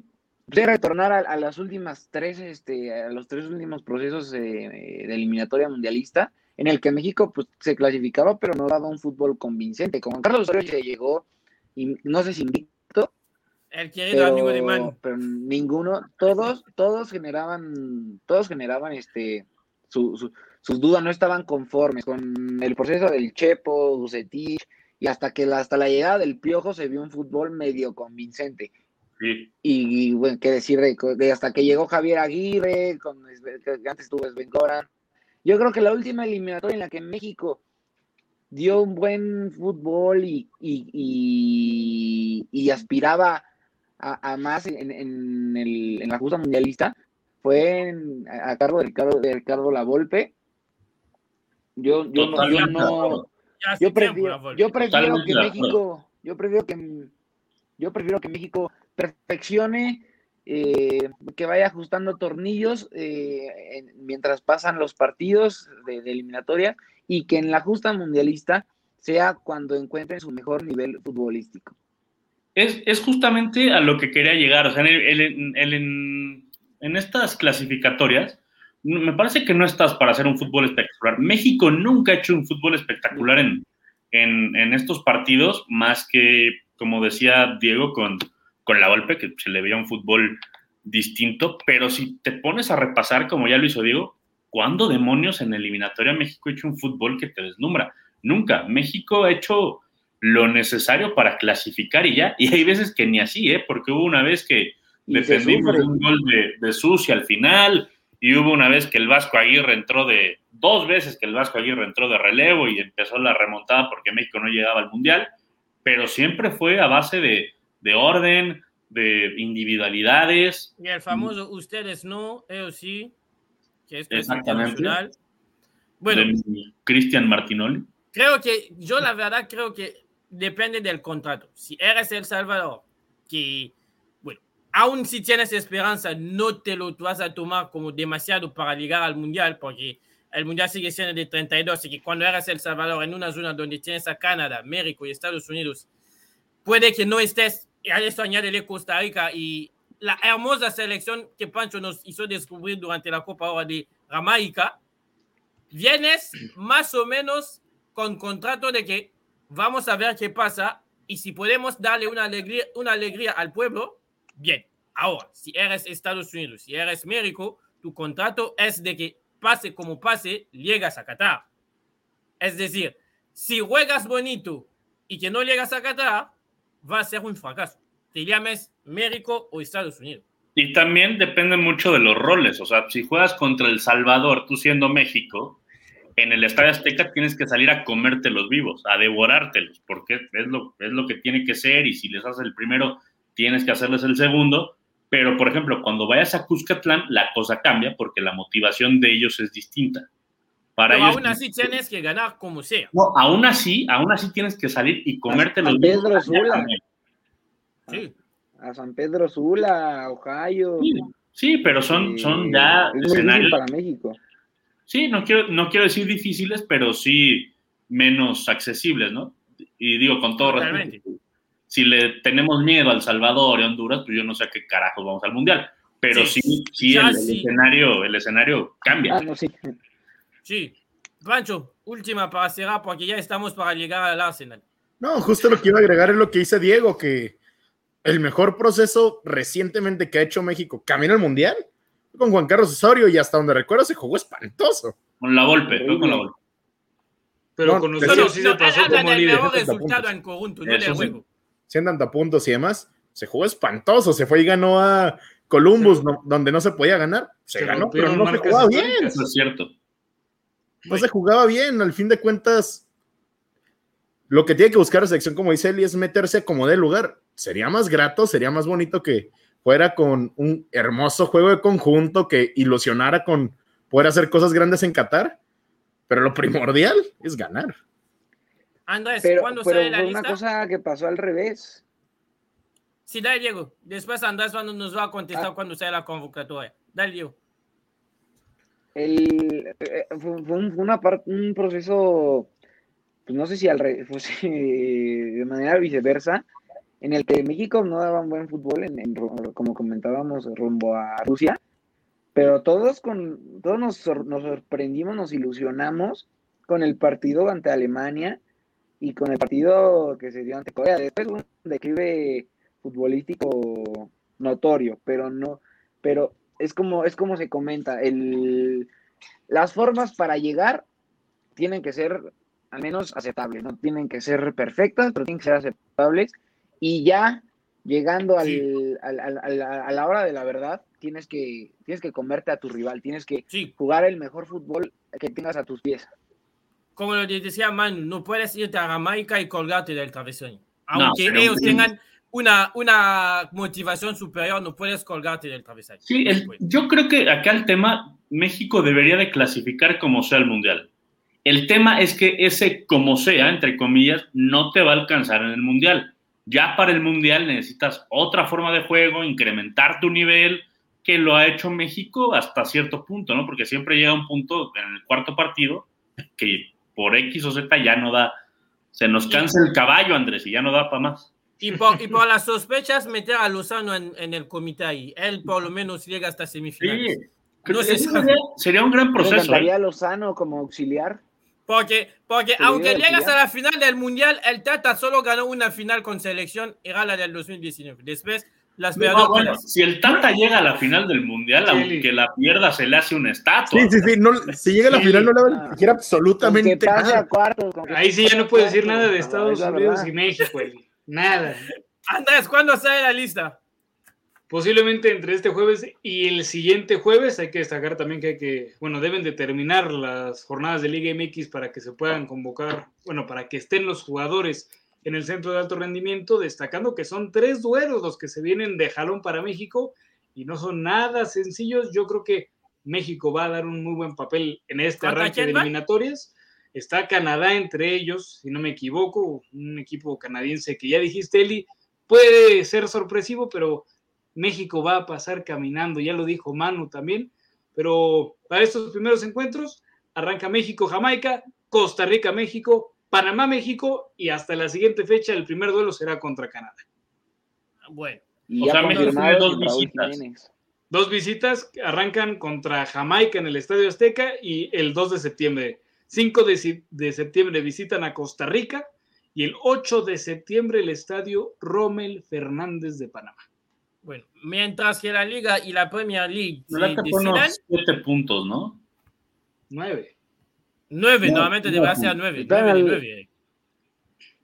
Speaker 6: de retornar a, a las últimas tres, este, a los tres últimos procesos eh, de eliminatoria mundialista, en el que México pues, se clasificaba, pero no daba un fútbol convincente. Con Carlos Osorio se llegó, y no sé si
Speaker 2: El querido
Speaker 6: pero,
Speaker 2: amigo de Manu.
Speaker 6: pero ninguno, todos, todos generaban, todos generaban este su, su- sus dudas, no estaban conformes con el proceso del Chepo, Bucetich, y hasta que la, hasta la llegada del Piojo se vio un fútbol medio convincente.
Speaker 5: Sí.
Speaker 6: Y, bueno, qué decir de, de hasta que llegó Javier Aguirre, con, que antes tuvo Sven Goran. Yo creo que la última eliminatoria en la que México dio un buen fútbol y, y, y- y aspiraba a, a más en, en el- en la justa mundialista fue en- a, a cargo de Ricardo, de Ricardo Lavolpe. Yo, yo, no, yo no, yo prefiero, yo prefiero que. México, yo prefiero que yo prefiero que México perfeccione, eh, que vaya ajustando tornillos eh, en- mientras pasan los partidos de, de eliminatoria y que en la justa mundialista sea cuando encuentren su mejor nivel futbolístico.
Speaker 5: Es, es justamente a lo que quería llegar. O sea, en, en- estas clasificatorias, me parece que no estás para hacer un fútbol espectacular. México nunca ha hecho un fútbol espectacular en estos partidos, más que, como decía Diego, con, con la golpe, que se le veía un fútbol distinto. Pero si te pones a repasar, como ya lo hizo Diego, ¿cuándo demonios en eliminatoria México ha hecho un fútbol que te deslumbra? Nunca. México ha hecho lo necesario para clasificar y ya. [laughs] Y hay veces que ni así, ¿eh? Porque hubo una vez que defendimos un gol de, de Sucia al final y hubo una vez que el Vasco Aguirre entró de, dos veces que el Vasco Aguirre entró de relevo y empezó la remontada porque México no llegaba al Mundial, pero siempre fue a base de, de orden, de individualidades.
Speaker 2: Y el famoso ustedes no, ellos sí, que esto es
Speaker 5: Exactamente.
Speaker 2: internacional. Bueno,
Speaker 5: Cristian Martinoli.
Speaker 2: creo que yo la verdad creo que depende del contrato. Si eres El Salvador, que, bueno, aún si tienes esperanza, no te lo vas a tomar como demasiado para llegar al Mundial, porque el Mundial sigue siendo de 32, y que cuando eres El Salvador en una zona donde tienes a Canadá, México y Estados Unidos, puede que no estés, y a eso añádele Costa Rica y la hermosa selección que Pancho nos hizo descubrir durante la Copa ahora de Jamaica, vienes más o menos con contrato de que vamos a ver qué pasa y si podemos darle una alegría, una alegría al pueblo, bien. Ahora, si eres Estados Unidos, si eres México, tu contrato es de que pase como pase, llegas a Qatar. Es decir, si juegas bonito y que no llegas a Qatar, va a ser un fracaso. Te llames México o Estados Unidos.
Speaker 5: Y también depende mucho de los roles. O sea, si juegas contra El Salvador, tú siendo México, en el Estadio Azteca tienes que salir a comértelos vivos, a devorártelos, porque es lo, es lo que tiene que ser. Y si les haces el primero, tienes que hacerles el segundo. Pero, por ejemplo, cuando vayas a Cuscatlán, la cosa cambia porque la motivación de ellos es distinta. Para
Speaker 2: Pero
Speaker 5: ellos,
Speaker 2: aún así tienes que ganar como sea.
Speaker 5: no, aún así, aún así tienes que salir y comértelos
Speaker 6: a
Speaker 5: vivos.
Speaker 6: Pedro Sula.
Speaker 2: Sí.
Speaker 6: A San Pedro Sula, a Ohio.
Speaker 5: Sí, sí, pero son,
Speaker 6: Eh,
Speaker 5: son ya
Speaker 6: difícil
Speaker 5: escenarios.
Speaker 6: para México.
Speaker 5: Sí, no quiero, no quiero decir difíciles, pero sí menos accesibles, ¿no? Y digo con todo
Speaker 2: Totalmente.
Speaker 5: respeto, si le tenemos miedo al Salvador y a Honduras, pues yo no sé a qué carajos vamos al Mundial. Pero
Speaker 2: Sí,
Speaker 5: sí, sí,
Speaker 2: ya
Speaker 5: el, escenario, el escenario cambia.
Speaker 6: Ah, no, sí.
Speaker 2: Sí. Pancho, última para cerrar, porque ya estamos para llegar al Arsenal.
Speaker 3: No, justo lo que iba a agregar es lo que dice Diego, que el mejor proceso recientemente que ha hecho México camino al Mundial con Juan Carlos Osorio y hasta donde recuerdo se jugó espantoso.
Speaker 5: Con la golpe, fue con la golpe.
Speaker 4: Pero
Speaker 3: No,
Speaker 4: con
Speaker 2: No,
Speaker 4: nosotros
Speaker 2: no,
Speaker 4: sí
Speaker 2: no,
Speaker 4: se pasó como líder.
Speaker 2: mejor
Speaker 3: 70
Speaker 2: resultado
Speaker 3: puntos.
Speaker 2: en conjunto, no del
Speaker 5: sí.
Speaker 2: juego.
Speaker 3: 100 puntos y demás, se jugó espantoso, se fue y ganó a Columbus, no- donde no se podía ganar. Se,
Speaker 4: Se
Speaker 3: ganó, pero no se jugaba bien.
Speaker 5: Eso es cierto.
Speaker 3: No se jugaba bien, al fin de cuentas. Lo que tiene que buscar la selección, como dice Eli, es meterse como de lugar. Sería más grato, sería más bonito que fuera con un hermoso juego de conjunto que ilusionara con poder hacer cosas grandes en Qatar. Pero lo primordial es ganar.
Speaker 2: Andrés,
Speaker 6: Pero,
Speaker 2: ¿cuándo
Speaker 6: pero
Speaker 2: sale la
Speaker 6: fue una
Speaker 2: lista?
Speaker 6: cosa que pasó al revés.
Speaker 2: Sí, dale, Diego. Después Andrés cuando nos va a contestar
Speaker 6: Ah.
Speaker 2: cuando sale la convocatoria. Dale, Diego.
Speaker 6: El, eh, fue, fue un, una un proceso, pues no sé si al revés, [laughs] de manera viceversa, en el que México no daba buen fútbol, en, en como comentábamos, rumbo a Rusia, pero todos, con, todos nos, nos sorprendimos, nos ilusionamos con el partido ante Alemania y con el partido que se dio ante Corea. Después un declive futbolístico notorio, pero no, pero es como, es como se comenta, el, las formas para llegar tienen que ser al menos aceptables, no tienen que ser perfectas, pero tienen que ser aceptables. Y ya llegando al,
Speaker 2: Sí.
Speaker 6: al- al- al- a la hora de la verdad, tienes que, tienes que comerte a tu rival, tienes que
Speaker 2: Sí,
Speaker 6: jugar el mejor fútbol que tengas a tus pies.
Speaker 2: como lo decía Manu, no puedes irte a Jamaica y colgarte del travesaño.
Speaker 5: No,
Speaker 2: Aunque
Speaker 5: un
Speaker 2: ellos tengan una, una motivación superior, no puedes colgarte del travesaño.
Speaker 5: Sí,
Speaker 2: No
Speaker 5: el- yo creo que acá el tema, México debería de clasificar como sea el Mundial. El tema es que ese como sea, entre comillas, no te va a alcanzar en el Mundial. Ya para el Mundial necesitas otra forma de juego, incrementar tu nivel, que lo ha hecho México hasta cierto punto, ¿no? Porque siempre llega un punto en el cuarto partido que por X o Z ya no da, se nos cansa el caballo, Andrés, y ya no da para más.
Speaker 2: Y por, y por las sospechas, meter a Lozano en, en el comité ahí. Él por lo menos llega hasta semifinales.
Speaker 5: Sí,
Speaker 2: No sabe.
Speaker 5: sería, sería un gran proceso. ¿eh?
Speaker 6: encantaría Lozano como auxiliar.
Speaker 2: Porque, porque aunque llegas
Speaker 6: ya-
Speaker 2: a la final del Mundial, el Tata solo ganó una final con selección, era la del 2019. Después las
Speaker 5: No, bueno, si el Tata llega a la final del Mundial,
Speaker 4: Sí.
Speaker 5: aunque la pierda, se le hace una estatua.
Speaker 3: Sí, sí, sí. No, si llega a la
Speaker 4: Sí.
Speaker 3: final, no le van a
Speaker 6: Ah.
Speaker 3: decir
Speaker 6: Aunque
Speaker 3: absolutamente nada.
Speaker 4: Ahí sí ya no
Speaker 6: a
Speaker 4: puedes decir nada de
Speaker 6: es
Speaker 4: Estados
Speaker 6: la
Speaker 4: Unidos
Speaker 6: verdad.
Speaker 4: y México, Eli. Nada.
Speaker 2: Andrés, ¿cuándo sale la lista?
Speaker 4: Posiblemente entre este jueves y el siguiente jueves hay que destacar también que hay que, bueno, deben de terminar las jornadas de Liga MX para que se puedan convocar, bueno, para que estén los jugadores en el centro de alto rendimiento, destacando que son tres duelos los que se vienen de jalón para México y no son nada sencillos. Yo creo que México va a dar un muy buen papel en este
Speaker 2: ¿Contra
Speaker 4: arranque de eliminatorias. Está Canadá entre ellos, si no me equivoco, un equipo canadiense que ya dijiste, Eli, puede ser sorpresivo, pero México va a pasar caminando, ya lo dijo Manu también, pero para estos primeros encuentros arranca México, Jamaica, Costa Rica, México, Panamá, México y hasta la siguiente fecha el primer duelo será contra Canadá.
Speaker 2: Bueno,
Speaker 6: Y
Speaker 5: O
Speaker 6: ya
Speaker 5: sea, México tiene dos visitas.
Speaker 6: Jiménez.
Speaker 4: Dos visitas que arrancan contra Jamaica en el Estadio Azteca y el 2 de septiembre. 5 de, de septiembre visitan a Costa Rica y el 8 de septiembre el Estadio Rommel Fernández de Panamá.
Speaker 2: Bueno. Mientras que la Liga y la Premier League se
Speaker 5: ¿Verdad que fue
Speaker 2: decidan,
Speaker 5: unos siete puntos, no?
Speaker 4: 9.
Speaker 2: nueve,
Speaker 5: No,
Speaker 2: nuevamente
Speaker 5: no,
Speaker 2: debería
Speaker 5: no.
Speaker 2: ser nueve.
Speaker 6: Están
Speaker 2: Nueve de
Speaker 6: al-
Speaker 2: nueve.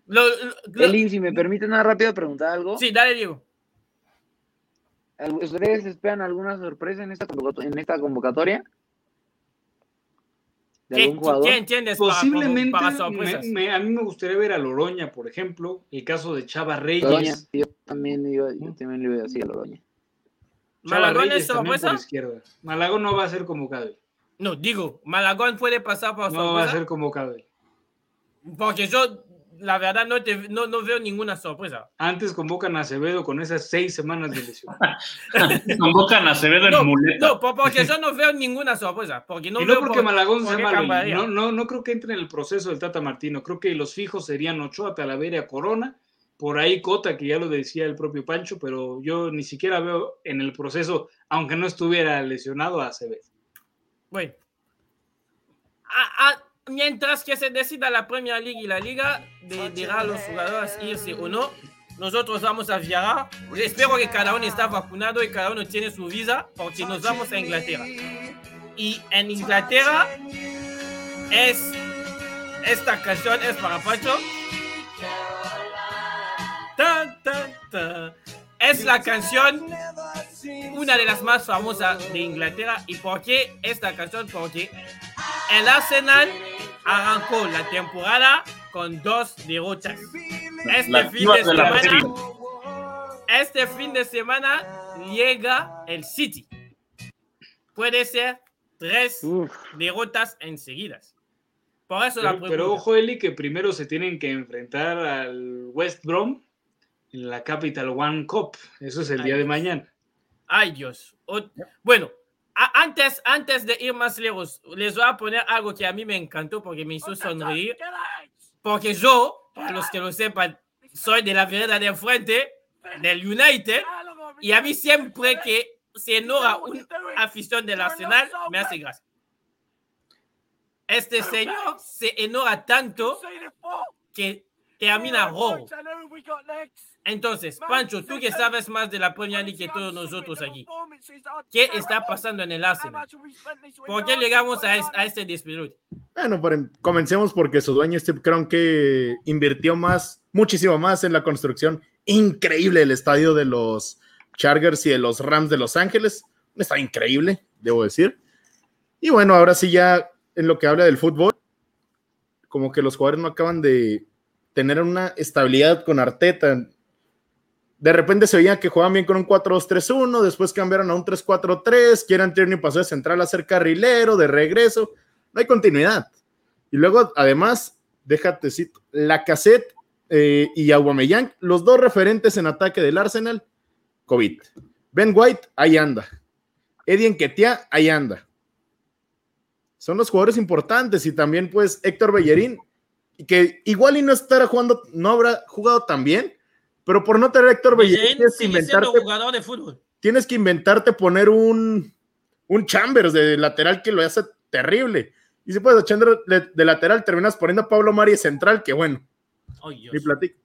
Speaker 2: Lo- lo- lo-
Speaker 6: Eli, si me permite una rápida preguntar algo.
Speaker 2: sí, dale, Diego.
Speaker 6: ¿Ustedes esperan alguna sorpresa en esta, convocato- en esta convocatoria? ¿De
Speaker 2: ¿Qué,
Speaker 6: algún jugador?
Speaker 2: qué entiendes
Speaker 4: Posiblemente
Speaker 2: para,
Speaker 4: me-
Speaker 2: sorpresas?
Speaker 4: me- a mí me gustaría ver a Loroña, por ejemplo, el caso de Chava Reyes.
Speaker 6: Loroña, yo también iba, yo también le iba a decir a Loroña.
Speaker 2: ¿Malagón
Speaker 4: Reyes
Speaker 2: es sorpresa?
Speaker 4: izquierda. Malagón no va a ser convocado.
Speaker 2: No, digo, Malagón puede pasar por
Speaker 4: No va a
Speaker 2: sorpresa.
Speaker 4: ser convocado.
Speaker 2: Porque yo, la verdad, no, te, no, no veo ninguna sorpresa.
Speaker 4: Antes convocan a Acevedo con esas seis semanas de lesión. [laughs]
Speaker 5: Convocan a Acevedo
Speaker 2: No,
Speaker 5: en muleta.
Speaker 2: no, por- porque yo no veo ninguna sorpresa. Porque no
Speaker 4: y no
Speaker 2: veo
Speaker 4: porque
Speaker 2: por-
Speaker 4: Malagón
Speaker 2: por
Speaker 4: sea malo. No, no, no creo que entre en el proceso del Tata Martino. Creo que los fijos serían Ochoa, Talavera, Corona. Por ahí Cota, que ya lo decía el propio Pancho, pero yo ni siquiera veo en el proceso, aunque no estuviera lesionado, a Acevedo.
Speaker 2: Bueno. A- a- mientras que se decida la Premier League y la Liga, de, dirá a los jugadores irse o no, nosotros vamos a viajar. Espero que cada uno está vacunado y cada uno tiene su visa, porque nos vamos a Inglaterra. Y en Inglaterra es. Esta canción es para Pacho. Tan, tan, tan. Es la canción una de las más famosas de Inglaterra. ¿Y por qué esta canción? Porque el Arsenal arrancó la temporada con dos derrotas. Este fin de
Speaker 5: la
Speaker 2: semana, este fin de semana llega el City. Puede ser tres
Speaker 6: Uf,
Speaker 2: derrotas enseguidas. Por eso la
Speaker 4: Pero,
Speaker 2: pregunta.
Speaker 4: pero ojo, Eli, que primero se tienen que enfrentar al West Brom en la Capital One Cup. Eso es el día
Speaker 2: Ay,
Speaker 4: de
Speaker 2: Dios.
Speaker 4: mañana.
Speaker 2: Ay, Dios. O- bueno, a- antes, antes de ir más lejos, les voy a poner algo que a mí me encantó porque me hizo sonreír. Porque yo, para los que lo sepan, soy de la vereda de enfrente, del United, y a mí siempre que se enoja una afición del Arsenal, me hace gracia. Este señor se enoja tanto que termina rojo. Entonces, Pancho, tú que sabes más de la Premier League que todos nosotros aquí, ¿qué está pasando en el Arsenal? ¿Por qué llegamos a, es- a este despelote?
Speaker 3: Bueno, pero comencemos porque su dueño Steve Kroenke invirtió más, muchísimo más en la construcción increíble del estadio de los Chargers y de los Rams de Los Ángeles. Un estadio increíble, debo decir. Y bueno, ahora sí ya en lo que habla del fútbol, como que los jugadores no acaban de tener una estabilidad con Arteta. De repente se veía que jugaban bien con un 4-2-3-1, después cambiaron a un 3-4-3, Kieran Tierney pasó de central a ser carrilero, de regreso no hay continuidad. Y luego, además, déjate cito, la cassette y Aubameyang, los dos referentes en ataque del Arsenal, COVID. Ben White, ahí anda. Eddie Enquetia, ahí anda. Son los jugadores importantes y también, pues, Héctor Bellerín, que igual y no estará jugando, no habrá jugado tan bien, pero por no tener a Héctor Bellerín, tienes que inventarte
Speaker 2: jugador de fútbol.
Speaker 3: tienes que inventarte poner un, un Chambers de lateral que lo hace terrible. Y si puedes echar de, de lateral, terminas poniendo a Pablo Mari central, que bueno, ni platico.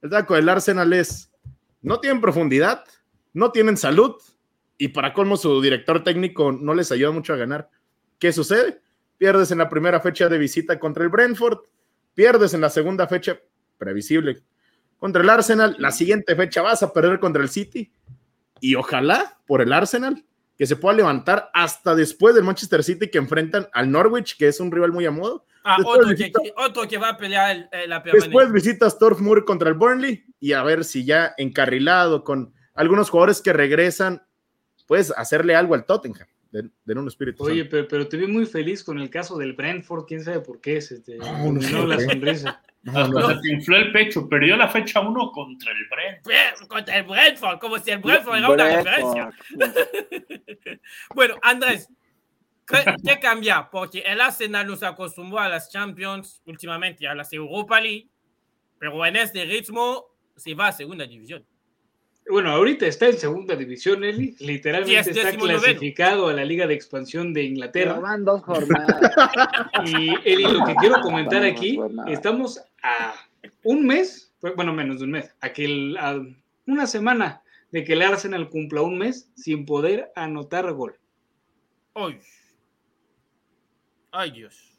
Speaker 3: El taco del Arsenal es, no tienen profundidad, no tienen salud, y para colmo su director técnico no les ayuda mucho a ganar. ¿Qué sucede? Pierdes en la primera fecha de visita contra el Brentford, pierdes en la segunda fecha, previsible, contra el Arsenal, la siguiente fecha vas a perder contra el City, y ojalá por el Arsenal que se pueda levantar hasta después del Manchester City que enfrentan al Norwich, que es un rival muy a modo.
Speaker 2: Ah, otro, que,
Speaker 3: visita-
Speaker 2: que- otro que va a pelear el- eh, la permanencia.
Speaker 3: Después visitas Turf Moor contra el Burnley y a ver si ya encarrilado con algunos jugadores que regresan, puedes hacerle algo al Tottenham de, de un espíritu.
Speaker 4: Oye, pero, pero te vi muy feliz con el caso del Brentford, quién sabe por qué, se te
Speaker 3: No, no
Speaker 4: iluminó
Speaker 3: sé,
Speaker 4: la sonrisa.
Speaker 3: No, no,
Speaker 5: se te infló el pecho. Perdió la fecha 1 contra el Brent.
Speaker 2: Bre- Contra el Brentford, como si el Brentford era una referencia. [laughs] Bueno, Andrés, ¿qué, qué cambia? Porque el Arsenal nos acostumbró a las Champions, últimamente a las Europa League, pero en este ritmo se va a segunda división.
Speaker 4: Bueno, ahorita está en segunda división, Eli. Literalmente
Speaker 2: Sí, es
Speaker 4: está clasificado a la Liga de Expansión de Inglaterra.
Speaker 6: van dos jornadas. [laughs]
Speaker 4: Y Eli, lo que quiero comentar
Speaker 6: Vamos,
Speaker 4: aquí, estamos a un mes, bueno, menos de un mes, a que el- a una semana de que el Arsenal cumpla un mes sin poder anotar gol.
Speaker 2: Ay, ay Dios.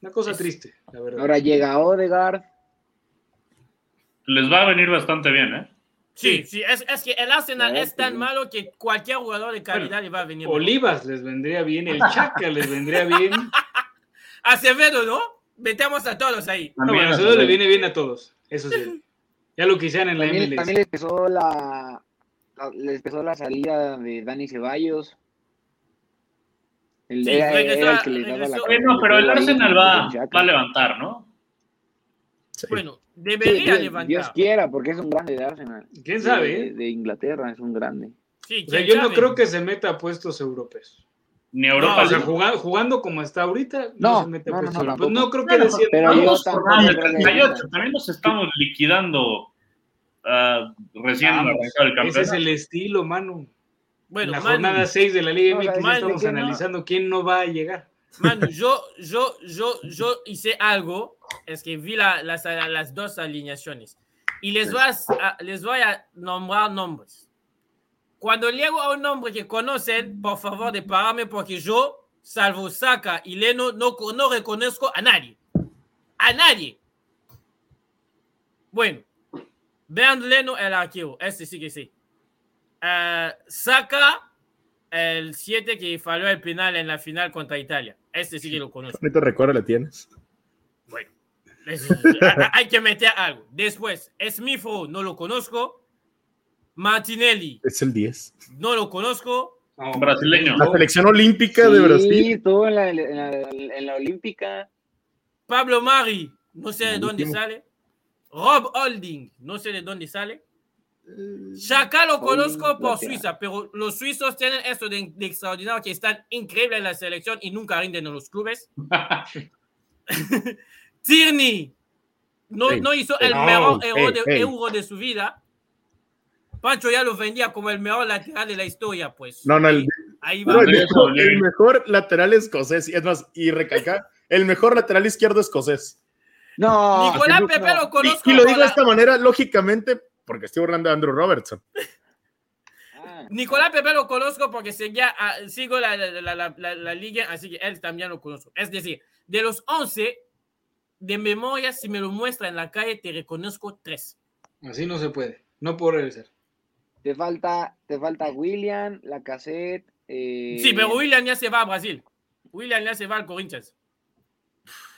Speaker 4: Una cosa
Speaker 2: Es-
Speaker 4: triste, la verdad.
Speaker 6: Ahora llega Odegaard.
Speaker 5: les va a venir bastante bien, ¿eh?
Speaker 2: Sí, sí, es, es que el Arsenal
Speaker 6: Claro,
Speaker 2: es tan
Speaker 6: sí.
Speaker 2: malo que cualquier jugador de calidad le va a venir. mejor.
Speaker 4: Olivas les vendría bien, el Chaca les vendría bien. [laughs]
Speaker 2: Acevedo, ¿no? Metemos a todos ahí.
Speaker 4: No, bueno,
Speaker 5: a
Speaker 4: eso le
Speaker 5: Acevedo.
Speaker 4: viene bien a todos, eso sí. Ya lo quisieran en la
Speaker 6: También,
Speaker 4: MLS.
Speaker 6: también les pesó la, la- les pesó la salida de Dani Ceballos. El,
Speaker 2: Sí,
Speaker 6: era,
Speaker 2: regresó
Speaker 6: era el
Speaker 2: a-
Speaker 6: que le daba la.
Speaker 5: Bueno, pero el Arsenal va, va a levantar, ¿no?
Speaker 3: Sí.
Speaker 2: Bueno, debería
Speaker 6: Dios,
Speaker 2: levantar.
Speaker 6: Dios quiera, porque es un grande de Arsenal.
Speaker 4: ¿Quién sabe?
Speaker 6: De,
Speaker 4: eh?
Speaker 6: de Inglaterra, es un grande.
Speaker 2: Sí,
Speaker 4: O sea, yo no
Speaker 2: sabe.
Speaker 4: creo que se meta a puestos europeos.
Speaker 5: Ni Europa
Speaker 4: o sea, jugando, jugando como está ahorita, no,
Speaker 6: No,
Speaker 4: se mete
Speaker 6: no,
Speaker 4: a
Speaker 6: no,
Speaker 4: puestos
Speaker 6: no,
Speaker 4: europeos. No, creo que decía.
Speaker 6: pero
Speaker 5: Vamos por
Speaker 6: que-
Speaker 5: 38, también nos estamos liquidando ah, recién
Speaker 4: Vamos,
Speaker 5: arrancado el
Speaker 4: ese es
Speaker 5: campeonato.
Speaker 4: el estilo, mano.
Speaker 2: Bueno,
Speaker 4: en la
Speaker 2: Manu,
Speaker 4: jornada 6 de la Liga
Speaker 6: No,
Speaker 4: MX estamos
Speaker 6: no-
Speaker 4: analizando quién no va a llegar.
Speaker 2: Manu, yo, yo, yo, yo hice algo, es que vi la- las, las dos alineaciones y les voy, a, les voy a nombrar nombres. Cuando llego a un nombre que conocen, por favor, de pararme porque yo, salvo Saka y Leno, no, no reconozco a nadie. A nadie. Bueno, vean Leno el arquero, este sí que sí. Eh, Saka, el 7 que falló el penal en la final contra Italia. Este sí que lo conozco.
Speaker 3: Bonito recuerdo le tienes.
Speaker 2: Bueno, es- hay- que meter algo. Después, Smith no lo conozco. Martinelli,
Speaker 3: Es el 10.
Speaker 2: no lo conozco.
Speaker 4: No,
Speaker 5: Brasileño.
Speaker 3: La selección olímpica de Brasil.
Speaker 6: Sí, estuvo en la, en la, en la Olímpica.
Speaker 2: Pablo Mari, no sé de dónde sale. Rob Holding, no sé de dónde sale. Shaka lo conozco por. Suiza, pero los suizos tienen esto de, de extraordinario que están increíbles en la selección y nunca rinden en los clubes. [laughs] [laughs] Tierney no, no hizo el
Speaker 3: no,
Speaker 2: mejor euro,
Speaker 3: ey,
Speaker 2: de,
Speaker 3: ey.
Speaker 2: euro de su vida. Pancho ya lo vendía como el mejor lateral de la historia, pues.
Speaker 3: No, no, el,
Speaker 2: Ahí
Speaker 3: no,
Speaker 2: va.
Speaker 3: el,
Speaker 5: Andrés
Speaker 3: mejor, el mejor lateral escocés. Y es más, y recalcar, el mejor lateral izquierdo escocés.
Speaker 6: No,
Speaker 2: Nicolás
Speaker 6: no,
Speaker 2: Pepe lo
Speaker 3: Y,
Speaker 2: conozco.
Speaker 3: y lo
Speaker 2: por
Speaker 3: digo
Speaker 2: la-
Speaker 3: de esta manera, lógicamente, porque estoy hablando de Andrew Robertson.
Speaker 6: Ah,
Speaker 2: Nicolás Pepe lo conozco porque seguía, a- sigo la, la, la, la- la- la liga, así que él también lo conozco. Es decir, de los 11, de memoria, si me lo muestra en la calle, te reconozco tres.
Speaker 4: Así no se puede. No puedo regresar.
Speaker 6: te falta, te falta William, la cassette. Eh,
Speaker 2: Sí, pero William ya se va a Brasil. William ya se va al Corinthians.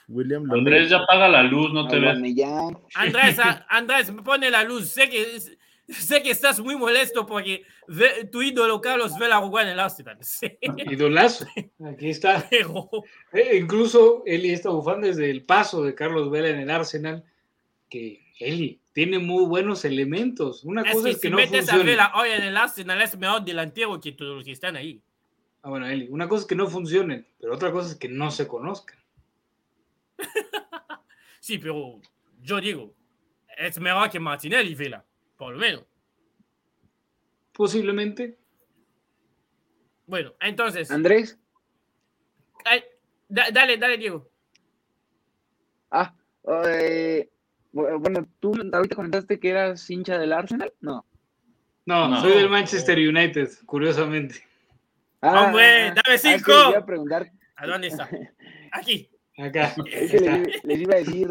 Speaker 3: William lo
Speaker 5: Andrés ya apaga la luz, no te ves.
Speaker 6: Aubameyang.
Speaker 2: Andrés, a- [laughs] Andrés, me pone la luz. Sé que, sé que estás muy molesto porque ve- tu ídolo Carlos Vela jugó en el Arsenal. [laughs] Sí,
Speaker 4: Idolazo. Aquí está.
Speaker 2: pero [laughs]
Speaker 4: Eh, incluso Eli está bufando desde el paso de Carlos Vela en el Arsenal. Que Eli tiene muy buenos elementos. Una
Speaker 2: es
Speaker 4: cosa
Speaker 2: que
Speaker 4: es que
Speaker 2: si
Speaker 4: no
Speaker 2: metes a. Vela hoy en el Arsenal es mejor delantero que todos los que están ahí.
Speaker 4: Ah, bueno, Eli, una cosa es que no funcionen, pero otra cosa es que no se conozcan. [laughs]
Speaker 2: Sí, pero yo digo, es mejor que Martinelli, Vela, por lo menos.
Speaker 4: Posiblemente.
Speaker 2: Bueno, entonces,
Speaker 6: Andrés.
Speaker 2: ay, da- dale, dale, Diego.
Speaker 6: Ah, eh, bu- bueno, tú ahorita comentaste que eras hincha del Arsenal. No.
Speaker 4: No,
Speaker 5: No.
Speaker 4: soy del Manchester United, curiosamente.
Speaker 6: Ah,
Speaker 2: Hombre, dame
Speaker 6: ah,
Speaker 2: cinco.
Speaker 6: a preguntar,
Speaker 2: ¿A dónde está? [laughs] Aquí.
Speaker 4: Acá. [laughs]
Speaker 6: es que les, les iba a decir,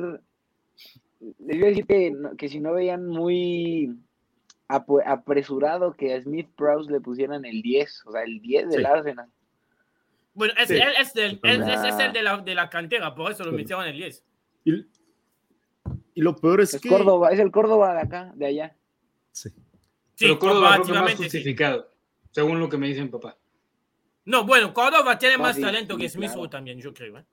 Speaker 6: les iba a decir que, que si no veían muy apresurado que a Smith Prowse le pusieran el 10, o sea, el 10 del
Speaker 3: Sí.
Speaker 6: Arsenal.
Speaker 2: Bueno, es,
Speaker 4: Sí.
Speaker 2: él es, del, él-
Speaker 6: Ah.
Speaker 2: ese es el de la, de la cantera, por eso lo metieron en el 10.
Speaker 3: Y, y lo peor es,
Speaker 6: Es
Speaker 3: que.
Speaker 6: Córdoba, es el Córdoba de acá, de allá.
Speaker 3: Sí.
Speaker 2: Sí,
Speaker 4: pero Córdoba que más
Speaker 2: sí.
Speaker 4: justificado, según lo que me dice mi papá.
Speaker 2: No, bueno, Córdoba tiene
Speaker 6: No,
Speaker 2: más talento
Speaker 6: sí,
Speaker 2: que Smith
Speaker 6: claro.
Speaker 2: También, yo creo. ¿eh?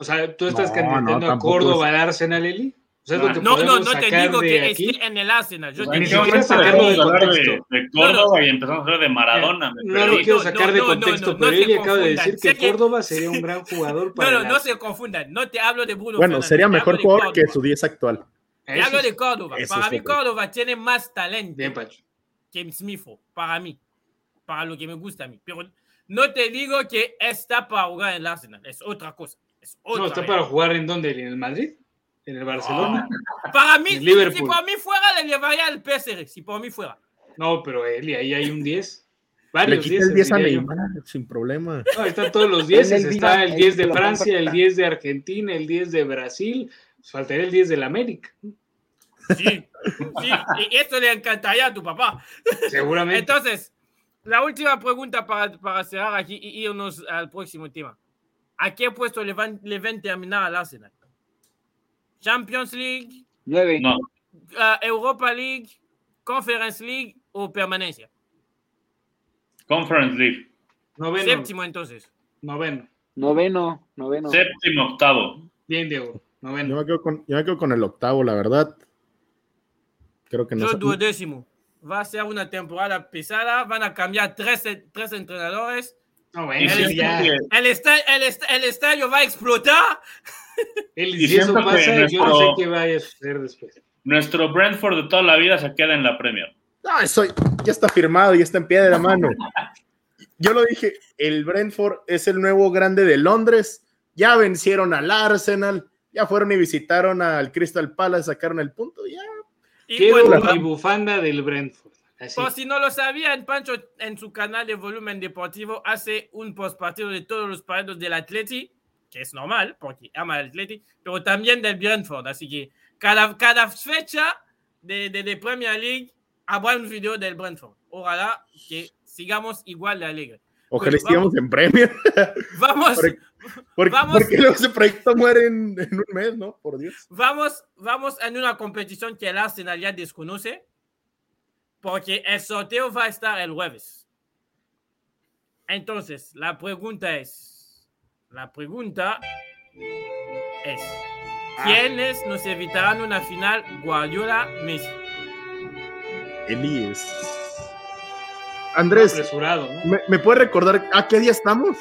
Speaker 4: O sea, ¿tú estás
Speaker 3: No,
Speaker 4: candidateando
Speaker 3: no,
Speaker 4: a Córdoba
Speaker 3: es-
Speaker 4: al Arsenal, Eli? O sea, es lo
Speaker 5: No,
Speaker 4: que
Speaker 2: No, no, no te digo que
Speaker 4: aquí.
Speaker 2: esté en el Arsenal. Yo te digo
Speaker 4: siquiera sacarlo de
Speaker 5: de, de Córdoba y empezamos a hablar de Maradona. me
Speaker 4: No lo quiero
Speaker 2: No,
Speaker 4: sacar
Speaker 2: no,
Speaker 4: de
Speaker 2: no, no,
Speaker 4: contexto,
Speaker 2: no, no
Speaker 4: pero Eli acaba de decir que
Speaker 2: que-
Speaker 4: Córdoba sería un gran jugador [laughs] para
Speaker 2: No, no, no se confundan. No te hablo de Bruno
Speaker 3: Bueno,
Speaker 2: Fernández,
Speaker 3: sería mejor jugador que su 10 actual.
Speaker 2: Te
Speaker 4: Eso
Speaker 2: hablo de Córdoba. Para mí,
Speaker 3: que-
Speaker 2: Córdoba tiene más talento
Speaker 4: Bien,
Speaker 2: que Smith Rowe, Para mí. Para lo que me gusta a mí. Pero no te digo que está para jugar en el Arsenal. Es otra cosa. Es otra
Speaker 4: No, está
Speaker 2: vez.
Speaker 4: para jugar en dónde? ¿En el Madrid? ¿En el Barcelona?
Speaker 2: Para mí, si, si por mí fuera, le llevaría al PSG. Si por mí fuera.
Speaker 4: No, pero Eli, ahí hay un 10.
Speaker 3: Le
Speaker 4: Varios
Speaker 3: quita el
Speaker 4: 10.
Speaker 3: 10 a Neymar, sin problema.
Speaker 4: No, están todos los 10.
Speaker 6: En el
Speaker 4: Está el
Speaker 6: ahí
Speaker 4: 10
Speaker 6: te
Speaker 4: de Francia, el
Speaker 6: compra.
Speaker 4: 10 de Argentina, el 10 de Brasil. Faltaría el 10 del América.
Speaker 2: Sí, sí, y esto le encantaría a tu papá.
Speaker 4: Seguramente.
Speaker 2: Entonces, la última pregunta para, para cerrar aquí y irnos al próximo tema. ¿A qué puesto le van, le ven terminar al Arsenal? ¿Champions League,
Speaker 6: Nueve.
Speaker 5: No,
Speaker 2: uh, Europa League, Conference League o permanencia?
Speaker 5: Conference League.
Speaker 4: noveno.
Speaker 2: Séptimo entonces.
Speaker 4: Noveno.
Speaker 6: Noveno, noveno.
Speaker 5: Séptimo, octavo.
Speaker 4: Bien, Diego.
Speaker 3: Yo
Speaker 4: Noveno.
Speaker 3: me, quedo con, yo me quedo con el octavo, la verdad. Creo que no.
Speaker 2: Yo duodécimo. Va a ser una temporada pesada. Van a cambiar tres, tres entrenadores.
Speaker 4: No, bueno,
Speaker 2: Él El, esta- el, esta- el estadio va a explotar.
Speaker 4: Él,
Speaker 5: Y
Speaker 4: si eso
Speaker 5: siento que
Speaker 4: pasa, yo no sé qué vaya a suceder después.
Speaker 5: Nuestro Brentford de toda la vida se queda en la Premier.
Speaker 3: No, eso ya está firmado, ya está en pie de la mano. Yo lo dije, el Brentford es el nuevo grande de Londres. Ya vencieron al Arsenal, ya fueron y visitaron al Crystal Palace, sacaron el punto. Ya.
Speaker 2: Y
Speaker 4: Quiero
Speaker 2: bueno,
Speaker 4: mi bufanda del Brentford. Así.
Speaker 2: por si no lo sabían, Pancho en su canal de Volumen Deportivo hace un postpartido de todos los partidos del Atleti, que es normal porque ama al Atleti, pero también del Brentford. Así que cada, cada fecha de, de, de Premier League habrá un video del Brentford. Ojalá que sigamos igual de alegre.
Speaker 3: Ojalá
Speaker 2: Pues,
Speaker 3: estuviéramos en Premier.
Speaker 2: Vamos, [laughs] Vamos.
Speaker 3: porque ese proyecto muere en, en un mes, ¿no? Por Dios.
Speaker 2: vamos, vamos en una competición que el Arsenal ya desconoce, porque el sorteo va a estar el jueves. Entonces, la pregunta es, la pregunta es, ¿quiénes nos evitarán una final Guardiola-Messi?
Speaker 3: Elías. Andrés,
Speaker 4: apresurado, ¿no?
Speaker 3: ¿me, me puede recordar a qué día estamos?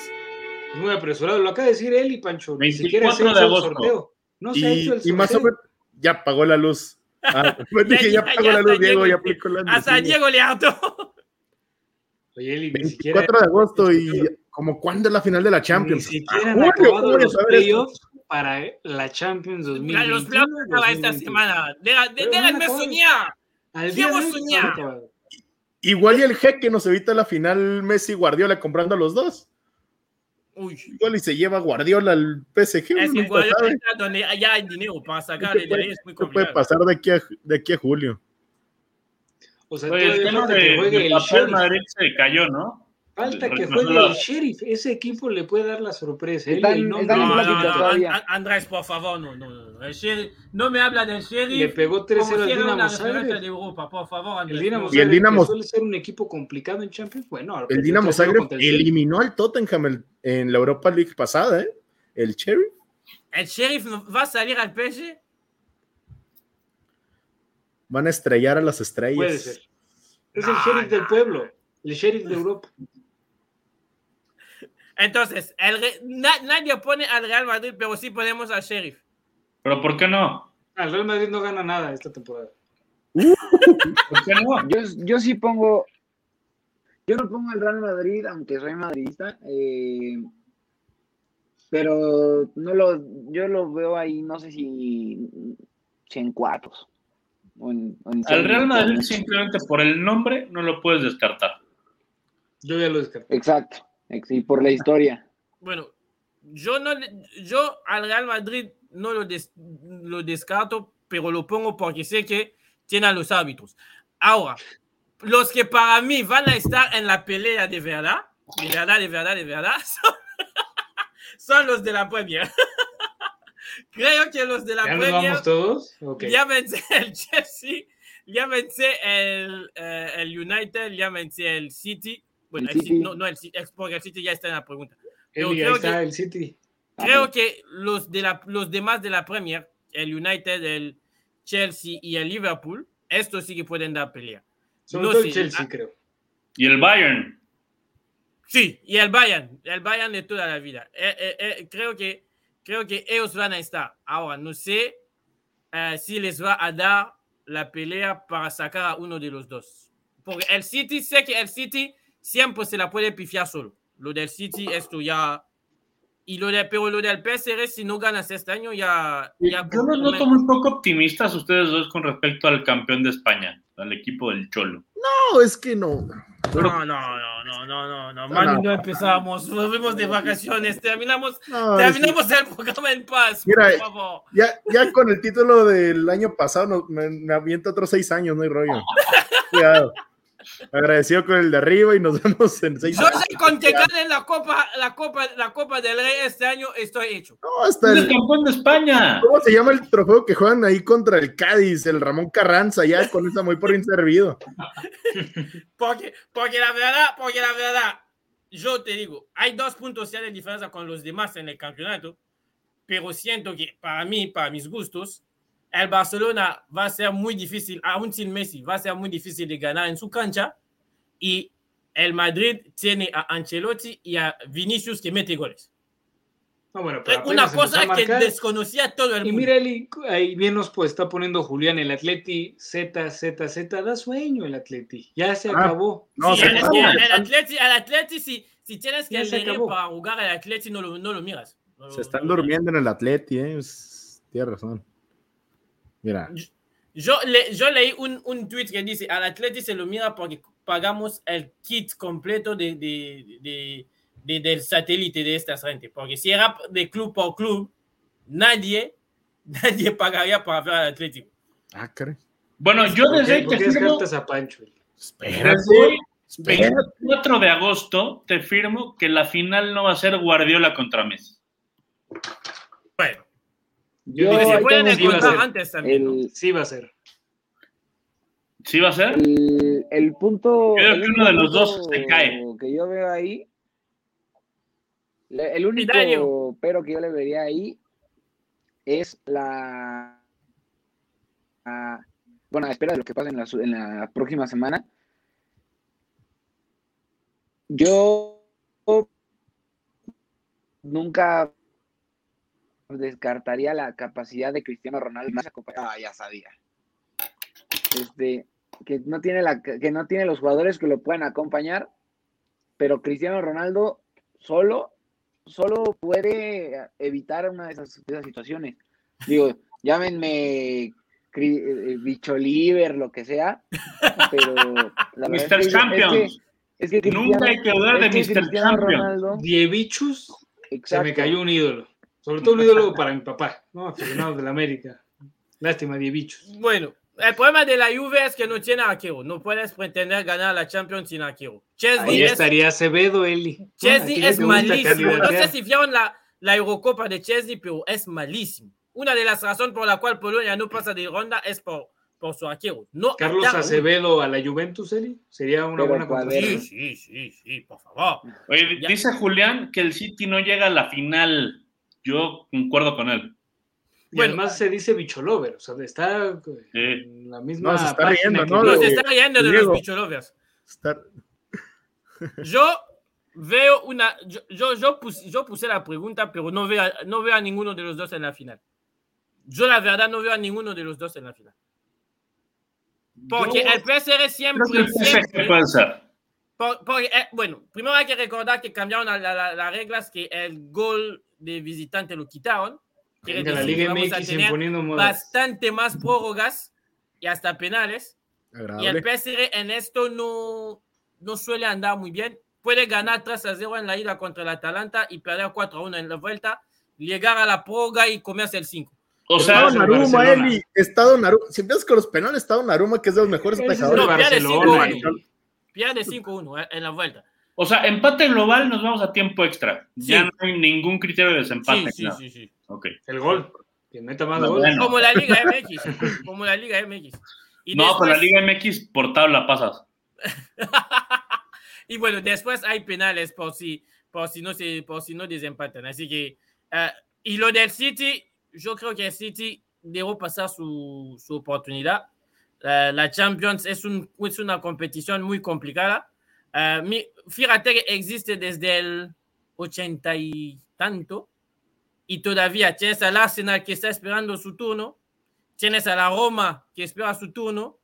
Speaker 4: Muy apresurado. Lo acaba de decir y Pancho. Ni
Speaker 5: 24
Speaker 4: siquiera se ha
Speaker 5: de
Speaker 4: hecho el
Speaker 5: agosto.
Speaker 4: sorteo. No se ha
Speaker 3: Y,
Speaker 4: hecho el
Speaker 3: y más o
Speaker 4: sorteo.
Speaker 3: menos, ya apagó la luz. Ah, [laughs] pues dije, ya
Speaker 2: Ya-
Speaker 3: la luz, Diego,
Speaker 2: Diego-
Speaker 3: ya aplicó la
Speaker 2: Hasta
Speaker 3: luz.
Speaker 2: Diego le.
Speaker 4: Oye, Eli, ni siquiera,
Speaker 3: 24 de agosto y como cuándo es la final de la
Speaker 4: ni
Speaker 3: Champions.
Speaker 4: siquiera
Speaker 3: Ah,
Speaker 4: han
Speaker 3: Julio,
Speaker 4: acabado
Speaker 3: ¿cómo voy a
Speaker 4: los playoffs para la Champions 2021.
Speaker 2: Los playoffs esta
Speaker 4: 2022.
Speaker 2: semana. Déjenme soñar. Soñar.
Speaker 3: Igual y el jeque nos evita la final Messi Guardiola comprando a los dos.
Speaker 2: Uy.
Speaker 3: Igual y se lleva Guardiola al PSG.
Speaker 2: Es que
Speaker 3: sabe.
Speaker 2: está donde ya hay dinero para sacar
Speaker 3: ¿Qué
Speaker 2: de ahí, es muy
Speaker 3: qué puede
Speaker 2: complicado.
Speaker 3: pasar de aquí a, de aquí a julio?
Speaker 4: O sea,
Speaker 5: Oye, el tema de,
Speaker 4: que juegue
Speaker 5: de
Speaker 4: el.
Speaker 5: Madrid se cayó, ¿no?
Speaker 4: Falta que juegue el Sheriff. Ese equipo le puede dar la sorpresa.
Speaker 6: Están-
Speaker 4: Él,
Speaker 6: están
Speaker 2: No, no, no. An- Andrés, por favor, no, no, no. El sheriff, no me habla del sheriff.
Speaker 4: Le pegó 3-0
Speaker 2: como
Speaker 4: al
Speaker 2: si era una
Speaker 4: Dinamo Zagreb.
Speaker 2: de Europa, por favor, Andrés.
Speaker 4: El Dinamo
Speaker 2: no.
Speaker 3: Y el
Speaker 4: Zagreb,
Speaker 3: Dinamo-
Speaker 4: suele ser un equipo complicado en Champions. Bueno,
Speaker 3: El Dinamo
Speaker 4: 3-0
Speaker 3: Zagreb
Speaker 4: el Sheriff.
Speaker 3: eliminó al Tottenham el- en la Europa League pasada, ¿eh? El Cherry.
Speaker 2: ¿El sheriff va a salir al PSG?
Speaker 3: Van a estrellar a las estrellas.
Speaker 4: Puede ser. Es el
Speaker 2: No,
Speaker 4: Sheriff del pueblo. El Sheriff de Europa.
Speaker 2: Entonces, el na- nadie pone al Real Madrid, pero sí ponemos al sheriff.
Speaker 5: Pero ¿por qué no?
Speaker 4: Al Real Madrid no gana nada esta temporada.
Speaker 5: ¿Por qué no?
Speaker 6: Yo, yo sí pongo. Yo no pongo al Real Madrid, aunque soy madridista. eh, pero no lo, yo lo veo ahí, no sé si, si en cuartos. o en- o en
Speaker 5: Al Real Madrid simplemente por el nombre no lo puedes descartar.
Speaker 4: Yo ya lo descarté.
Speaker 6: Exacto, ex- y por la historia. [laughs]
Speaker 2: Bueno, yo, no, yo al Real Madrid no lo, des- lo descarto, pero lo pongo porque sé que tiene a los árbitros. Ahora, los que para mí van a estar en la pelea de verdad, de verdad, de verdad, de verdad, [laughs] son, son los de la Premier. [laughs] Creo que los de la
Speaker 4: ¿Ya nos
Speaker 2: Premier
Speaker 4: vamos todos? Ok.
Speaker 2: llámense el Chelsea, llámense el, eh, el United, llámense el City. Bueno,
Speaker 6: El
Speaker 2: el
Speaker 6: City.
Speaker 2: No, no el City, porque el City ya está en la pregunta.
Speaker 4: Ahí
Speaker 2: creo
Speaker 4: está
Speaker 2: que-
Speaker 4: el City.
Speaker 2: Creo que los, de la, los demás de la Premier, el United, el Chelsea y el Liverpool, estos sí que pueden dar pelea.
Speaker 4: Sobre
Speaker 2: No
Speaker 4: todo
Speaker 2: sé,
Speaker 4: el Chelsea,
Speaker 2: ah,
Speaker 4: creo.
Speaker 5: Y el Bayern.
Speaker 2: Sí, y el Bayern, el Bayern de toda la vida. Eh, eh, eh, creo, que, creo que ellos van a estar. Ahora, no sé eh, si les va a dar la pelea para sacar a uno de los dos. Porque el City, sé que el City siempre se la puede pifiar solo. Lo del City, esto ya... Y lo de, pero lo del PSG, si no ganas este año, ya... ya
Speaker 5: Yo los noto muy poco optimistas ustedes dos con respecto al campeón de España. al equipo del Cholo.
Speaker 3: No, es que no.
Speaker 2: No, no, no, no, no, no, no, Manu, no empezamos, volvemos de vacaciones, terminamos,
Speaker 3: no,
Speaker 2: terminamos el programa en paz,
Speaker 3: Mira,
Speaker 2: por favor.
Speaker 3: ya, ya con el título del año pasado no- me, me aviento otros seis años, no hay rollo. [laughs] Cuidado. Agradecido con el de arriba y nos [laughs] vemos en seis
Speaker 2: Yo
Speaker 3: años.
Speaker 2: sé con que ganen la copa, la copa, la copa del Rey este año, estoy hecho.
Speaker 3: No, hasta
Speaker 5: ¡Es
Speaker 3: el,
Speaker 5: el campeón de España!
Speaker 3: ¿Cómo se llama el trofeo que juegan ahí contra el Cádiz? El Ramón Carranza, ya con esa muy por inservido. [laughs]
Speaker 2: Porque, porque la verdad, porque la verdad, yo te digo, hay dos puntos ya de diferencia con los demás en el campeonato, pero siento que para mí, para mis gustos, el Barcelona va a ser muy difícil, aún sin Messi, va a ser muy difícil de ganar en su cancha y el Madrid tiene a Ancelotti y a Vinicius que mete goles.
Speaker 4: No, bueno, pero
Speaker 2: una cosa que desconocía todo el
Speaker 4: Y
Speaker 2: mundo.
Speaker 4: mira, Eli, ahí bien nos pues, está poniendo Julián el Atleti Z, Z, Z, da sueño el Atleti. Ya se
Speaker 3: Ah,
Speaker 4: acabó.
Speaker 3: No,
Speaker 2: Sí,
Speaker 3: se acabó.
Speaker 2: el- el Atleti, el Atleti, si, si tienes que
Speaker 4: acabó.
Speaker 2: para jugar al Atleti, no lo, no lo miras. No
Speaker 3: Se están
Speaker 2: no
Speaker 3: durmiendo en el Atleti, ¿eh? Es- Tienes razón. Mira,
Speaker 2: Yo, le, yo leí un, un tweet que dice, al Atleti se lo mira porque pagamos el kit completo de, de, de- de- del satélite de esta gente. Porque si era de club por club, nadie, [laughs] nadie pagaría para ver al Atlético.
Speaker 3: ah, caray.
Speaker 5: Bueno, yo
Speaker 4: ¿Por
Speaker 5: desde
Speaker 4: qué
Speaker 5: firmo,
Speaker 4: a Pancho?
Speaker 5: Hoy,
Speaker 3: Espérate.
Speaker 5: 24 de agosto, te firmo que la final no va a ser Guardiola contra Messi.
Speaker 4: Yo digo,
Speaker 2: se pueden
Speaker 4: sí
Speaker 6: tengo
Speaker 4: va a
Speaker 2: encontrar
Speaker 4: ser.
Speaker 2: antes también. ¿no?
Speaker 6: El,
Speaker 4: Sí va a ser.
Speaker 5: ¿Sí va a ser?
Speaker 6: el, el punto.
Speaker 5: Creo que uno de los dos se cae.
Speaker 6: Que yo veo ahí. El único
Speaker 2: Dario.
Speaker 6: pero que yo le vería ahí es la. la- bueno, a espera de lo que pase en la, en la próxima semana. Yo nunca descartaría la capacidad de Cristiano Ronaldo más acompañado. Ah, ya sabía. Este, que no tiene la que no tiene los jugadores que lo puedan acompañar, pero Cristiano Ronaldo solo solo puede evitar una de esas, de esas situaciones. Digo, llámenme eh, bicho liver, lo que sea, pero la [laughs] verdad
Speaker 5: Mr.
Speaker 6: es que-
Speaker 5: Champions.
Speaker 6: Es que, es que
Speaker 5: Nunca hay que dudar de Mr.
Speaker 6: Cristiano
Speaker 5: Champions.
Speaker 6: Ronaldo,
Speaker 4: Dievichus, se me cayó un ídolo. Sobre todo un ídolo para mi papá, ¿no? Aficionado de la América. Lástima, Dievichus.
Speaker 2: Bueno, el problema de la Juve es que no tiene arquero. No puedes pretender ganar la Champions sin arquero. Chesney
Speaker 4: Ahí
Speaker 2: es
Speaker 4: estaría Acevedo, Eli.
Speaker 2: Chesney es malísimo. No sé si vieron la, la Eurocopa de Chesney, pero es malísimo. Una de las razones por la cual Polonia no pasa de ronda es por, por su arquero. No
Speaker 4: Carlos. Acevedo a la Juventus, Eli. Sería una
Speaker 6: Pero
Speaker 4: buena
Speaker 6: cuadero.
Speaker 2: Sí, sí, sí, sí, por favor.
Speaker 5: Oye, dice Julián que el City no llega a la final. Yo concuerdo con él.
Speaker 4: Y
Speaker 2: Bueno,
Speaker 4: además se dice bicholover, o sea, está en la misma
Speaker 3: No, se está riendo,
Speaker 4: que
Speaker 3: ¿no?
Speaker 4: yo.
Speaker 2: Nos está riendo de
Speaker 3: Diego.
Speaker 2: los bicholovias.
Speaker 3: Estar-
Speaker 2: Yo veo una. Yo, yo, yo, puse, yo puse la pregunta, pero no veo, a- no veo a ninguno de los dos en la final. Yo, la verdad, no veo a ninguno de los dos en la final. Porque
Speaker 5: Yo
Speaker 2: el
Speaker 5: creo
Speaker 2: siempre. siempre
Speaker 5: ser.
Speaker 2: Por- porque, eh, bueno, primero hay que recordar que cambiaron la- la- la- las reglas, que el gol de visitante lo quitaron. Quiere
Speaker 4: Venga, la
Speaker 2: decir que
Speaker 4: Liga
Speaker 2: vamos a
Speaker 4: MX
Speaker 2: tener
Speaker 4: imponiendo modas.
Speaker 2: bastante más prórrogas y hasta penales. Y el
Speaker 3: agradable.
Speaker 2: PSG en esto no, no suele andar muy bien. Puede ganar 3 a 0 en la ida contra el Atalanta y perder 4 a 1 en la vuelta, llegar a la prórroga y comerse el 5.
Speaker 5: O sea,
Speaker 3: Estado Naruma. Eli. Estado Naruma. Si empiezas con los penales, Estado Naruma, que es de los mejores
Speaker 4: Ese es el
Speaker 3: atajadores.
Speaker 2: No, pierde
Speaker 4: Barcelona,
Speaker 2: 5
Speaker 4: Eli.
Speaker 2: Pierde 5-1 eh, en la vuelta.
Speaker 5: O sea, empate global nos vamos a tiempo extra. Ya no hay ningún criterio de desempate.
Speaker 2: Sí, sí, sí, sí.
Speaker 5: Ok.
Speaker 4: El gol. Que meta más
Speaker 5: No, bueno.
Speaker 2: Como la Liga MX. [laughs] Como la Liga MX. Y
Speaker 5: No,
Speaker 2: después-
Speaker 5: con la Liga MX por tabla pasas. [laughs]
Speaker 2: y bueno, después hay penales por si, por si, no, se, por si no desempatan. Así que, eh, y lo del City, yo creo que el City dejó pasar su, su oportunidad. Eh, la Champions es, un, es una competición muy complicada. Eh, mi- fíjate que existe desde el 80 y tanto. Y todavía tienes al Arsenal que está esperando su turno. Tienes a la Roma que espera su turno.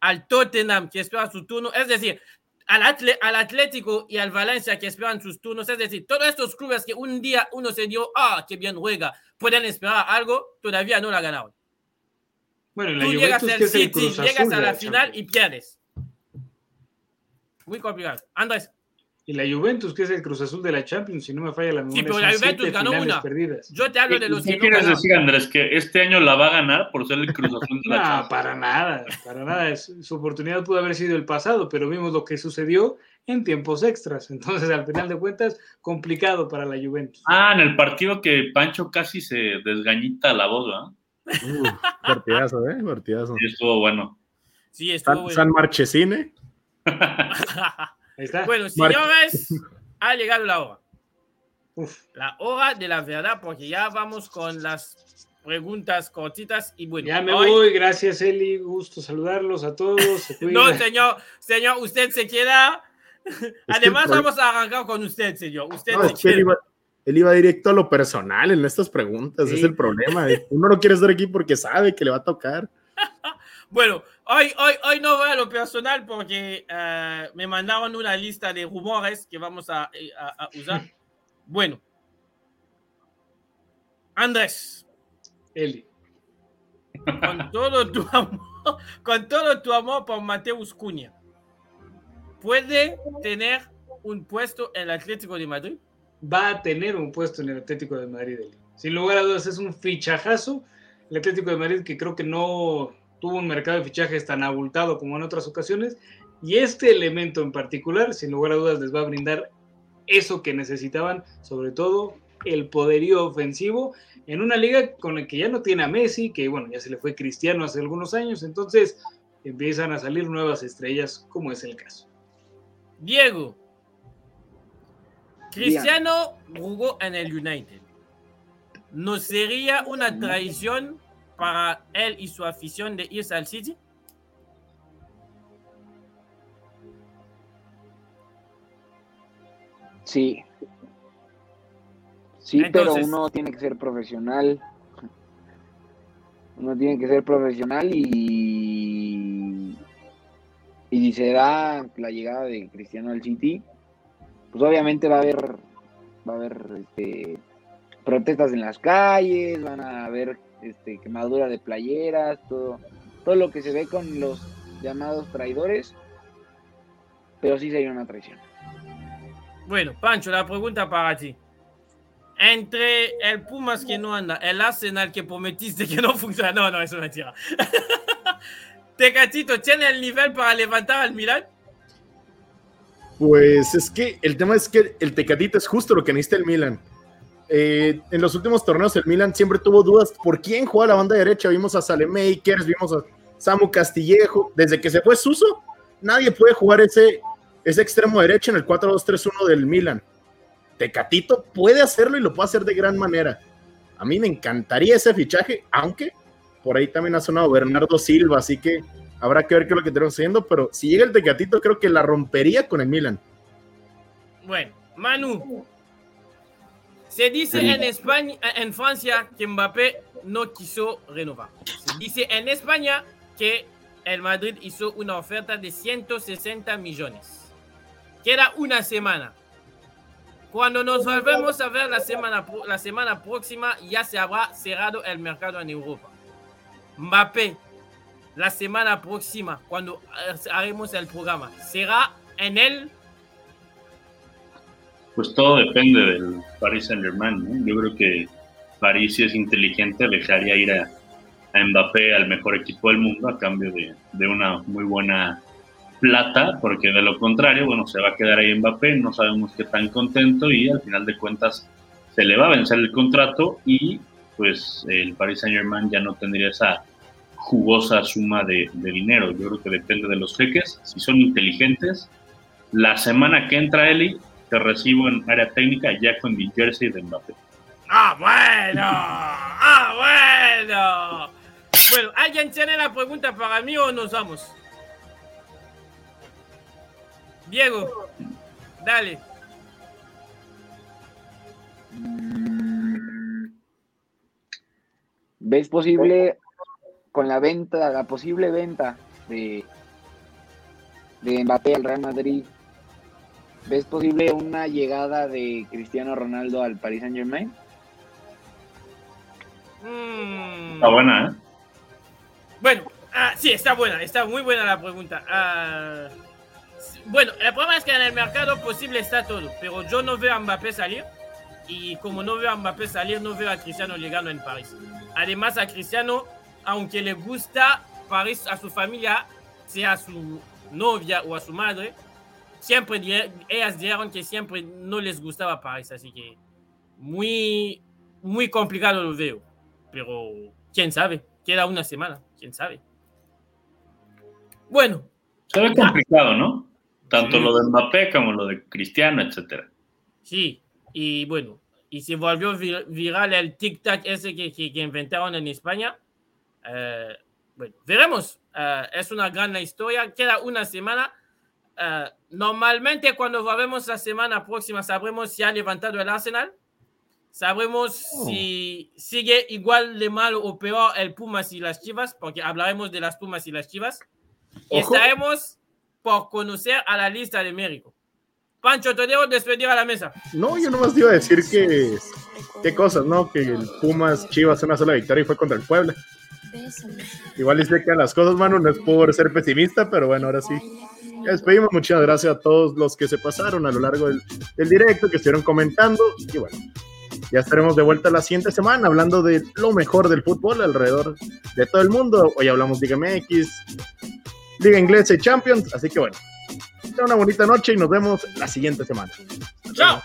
Speaker 2: Al Tottenham que espera su turno. Es decir, al, Atle- al Atlético y al Valencia que esperan sus turnos. Es decir, todos estos clubes que un día uno se dio, ah, qué bien juega, pueden esperar algo, todavía no la ganaron.
Speaker 4: Bueno, en la
Speaker 2: Tú llegas al City, llegas a la final y pierdes. Muy complicado. Andrés,
Speaker 4: Y la Juventus, que es el Cruz Azul de la Champions, si no me falla la memoria.
Speaker 2: pero
Speaker 4: son
Speaker 2: la Juventus ganó una.
Speaker 4: perdidas.
Speaker 2: yo te hablo de los
Speaker 5: ¿Qué
Speaker 2: que no
Speaker 5: quieres
Speaker 2: ganaron.
Speaker 5: decir, Andrés? ¿Que este año la va a ganar por ser el Cruz Azul de la [laughs]
Speaker 4: No,
Speaker 5: Champions?
Speaker 4: para nada, para nada. Es- Su oportunidad pudo haber sido el pasado, pero vimos lo que sucedió en tiempos extras. Entonces, al final de cuentas, complicado para la Juventus.
Speaker 5: Ah, en el partido que Pancho casi se desgañita la voz, ¿verdad?
Speaker 3: Uf, partidazo, ¿eh? Partidazo.
Speaker 5: Y estuvo bueno.
Speaker 2: Sí, estuvo
Speaker 3: San,
Speaker 2: bueno.
Speaker 3: San Marchesine.
Speaker 4: Ahí está.
Speaker 2: Bueno, señores, ha llegado la hora.
Speaker 4: Uf,
Speaker 2: La hora de la verdad, porque ya vamos con las preguntas cortitas y bueno.
Speaker 4: ya me
Speaker 2: hoy-
Speaker 4: voy. Gracias, Eli. Gusto saludarlos a todos. Se
Speaker 2: No, señor, señor, usted se queda. Además, vamos a arrancar con usted, señor. Usted
Speaker 3: No,
Speaker 2: se
Speaker 3: es que él
Speaker 2: queda.
Speaker 3: iba, él iba directo a lo personal en estas preguntas,
Speaker 4: Sí.
Speaker 3: es el problema. Uno no quiere estar aquí porque sabe que le va a tocar. [laughs]
Speaker 2: Bueno, hoy, hoy, hoy no voy a lo personal porque eh, me mandaron una lista de rumores que vamos a, eh, a- a usar. [laughs] Bueno, Andrés,
Speaker 4: Eli.
Speaker 2: con todo tu [laughs] amor, con todo tu amor por Mateus Cunha, ¿puede tener un puesto en el Atlético de Madrid?
Speaker 4: va a tener un puesto en el Atlético de Madrid. Eli. Sin lugar a dudas, es un fichajazo. El Atlético de Madrid que creo que no tuvo un mercado de fichajes tan abultado como en otras ocasiones. Y este elemento en particular, sin lugar a dudas, les va a brindar eso que necesitaban, sobre todo el poderío ofensivo en una liga con la que ya no tiene a Messi, que bueno, ya se le fue Cristiano hace algunos años, entonces empiezan a salir nuevas estrellas, como es el caso.
Speaker 2: Diego, Cristiano jugó en el United. ¿No sería una traición para él y su afición de irse al City?
Speaker 6: Sí. Sí, pero uno tiene que ser profesional. Uno tiene que ser profesional y. Y si se da la llegada de Cristiano al City, pues obviamente va a haber. Va a haber este, protestas en las calles, van a haber este, quemadura de playeras, todo, todo lo que se ve con los llamados traidores. Pero sí sería una traición.
Speaker 2: Bueno, Pancho, la pregunta para ti. Entre el Pumas que no anda, el Arsenal que prometiste que no funciona. No, no, eso es mentira. [laughs] Tecatito, ¿tiene el nivel para levantar al Milan?
Speaker 3: Pues es que el tema es que el Tecatito es justo lo que necesita el Milan. Eh, en los últimos torneos el Milan siempre tuvo dudas por quién juega la banda derecha. Vimos a Salemakers, vimos a Samu Castillejo. Desde que se fue Suso, nadie puede jugar ese, ese extremo derecho en el 4-2-3-1 del Milan. Tecatito puede hacerlo y lo puede hacer de gran manera. A mí me encantaría ese fichaje, aunque por ahí también ha sonado Bernardo Silva, así que habrá que ver qué es lo que tenemos haciendo, pero si llega el Tecatito creo que la rompería con el Milan.
Speaker 2: Bueno, Manu. Se dice en España, en Francia que Mbappé no quiso renovar. Se dice en España que el Madrid hizo una oferta de 160 millones. Queda una semana. Cuando nos volvemos a ver la semana, la semana próxima, ya se habrá cerrado el mercado en Europa. Mbappé, la semana próxima, cuando eh, haremos el programa, será en el
Speaker 5: Pues todo depende del Paris Saint Germain, ¿no? Yo creo que París, si es inteligente, dejaría ir a, Mbappé al mejor equipo del mundo a cambio de, de una muy buena plata, porque de lo contrario, bueno, se va a quedar ahí Mbappé, no sabemos qué tan contento y al final de cuentas se le va a vencer el contrato y pues el Paris Saint Germain ya no tendría esa jugosa suma de, de dinero. Yo creo que depende de los jeques, si son inteligentes. La semana que entra Eli, te recibo en área técnica ya con mi jersey de Mbappé.
Speaker 2: ¡Ah, bueno! ¡Ah, bueno! Bueno, ¿alguien tiene la pregunta para mí o nos vamos? Diego, dale.
Speaker 6: ¿Ves posible con la venta, la posible venta de, de Mbappé al Real Madrid? ¿Ves posible una llegada de Cristiano Ronaldo al Paris Saint Germain?
Speaker 2: Mm,
Speaker 5: Está buena, ¿eh?
Speaker 2: Bueno, ah, sí, está buena, está muy buena la pregunta. Ah, bueno, el problema es que en el mercado posible está todo, pero yo no veo a Mbappé salir y como no veo a Mbappé salir, no veo a Cristiano llegando en París. Además, a Cristiano, aunque le gusta París a su familia, sea a su novia o a su madre, siempre ellas dijeron que siempre no les gustaba París, así que muy, muy complicado lo veo. Pero quién sabe, queda una semana, quién sabe. Bueno,
Speaker 5: Se ve complicado, ¿no? Tanto
Speaker 2: Sí.
Speaker 5: lo de Mbappé como lo de Cristiano, etcétera.
Speaker 2: sí, y bueno, y se volvió vir- viral el tic-tac ese que, que- que inventaron en España. Eh, bueno, veremos. Eh, es una gran historia, queda una semana. Eh, normalmente cuando volvemos la semana próxima sabremos si ha levantado el Arsenal. Sabremos
Speaker 3: Oh.
Speaker 2: si sigue igual de mal o peor el Pumas y las Chivas, porque hablaremos de las Pumas y las Chivas. Y
Speaker 3: Ojo.
Speaker 2: estaremos por conocer a la lista de México. Pancho, te debo despedir a la mesa.
Speaker 3: No, yo nomás te iba a decir que. Qué cosas, ¿no? Que el Pumas Chivas una sola victoria y fue contra el Puebla. Igual y sé que las cosas, mano, no es por ser pesimista, pero bueno, ahora sí. Ya despedimos. Muchas gracias a todos los que se pasaron a lo largo del, del directo, que estuvieron comentando. Y bueno, ya estaremos de vuelta la siguiente semana hablando de lo mejor del fútbol alrededor de todo el mundo. Hoy hablamos Liga MX, Liga Inglesa y Champions. Así que bueno, una bonita noche y nos vemos la siguiente semana.
Speaker 2: Chao.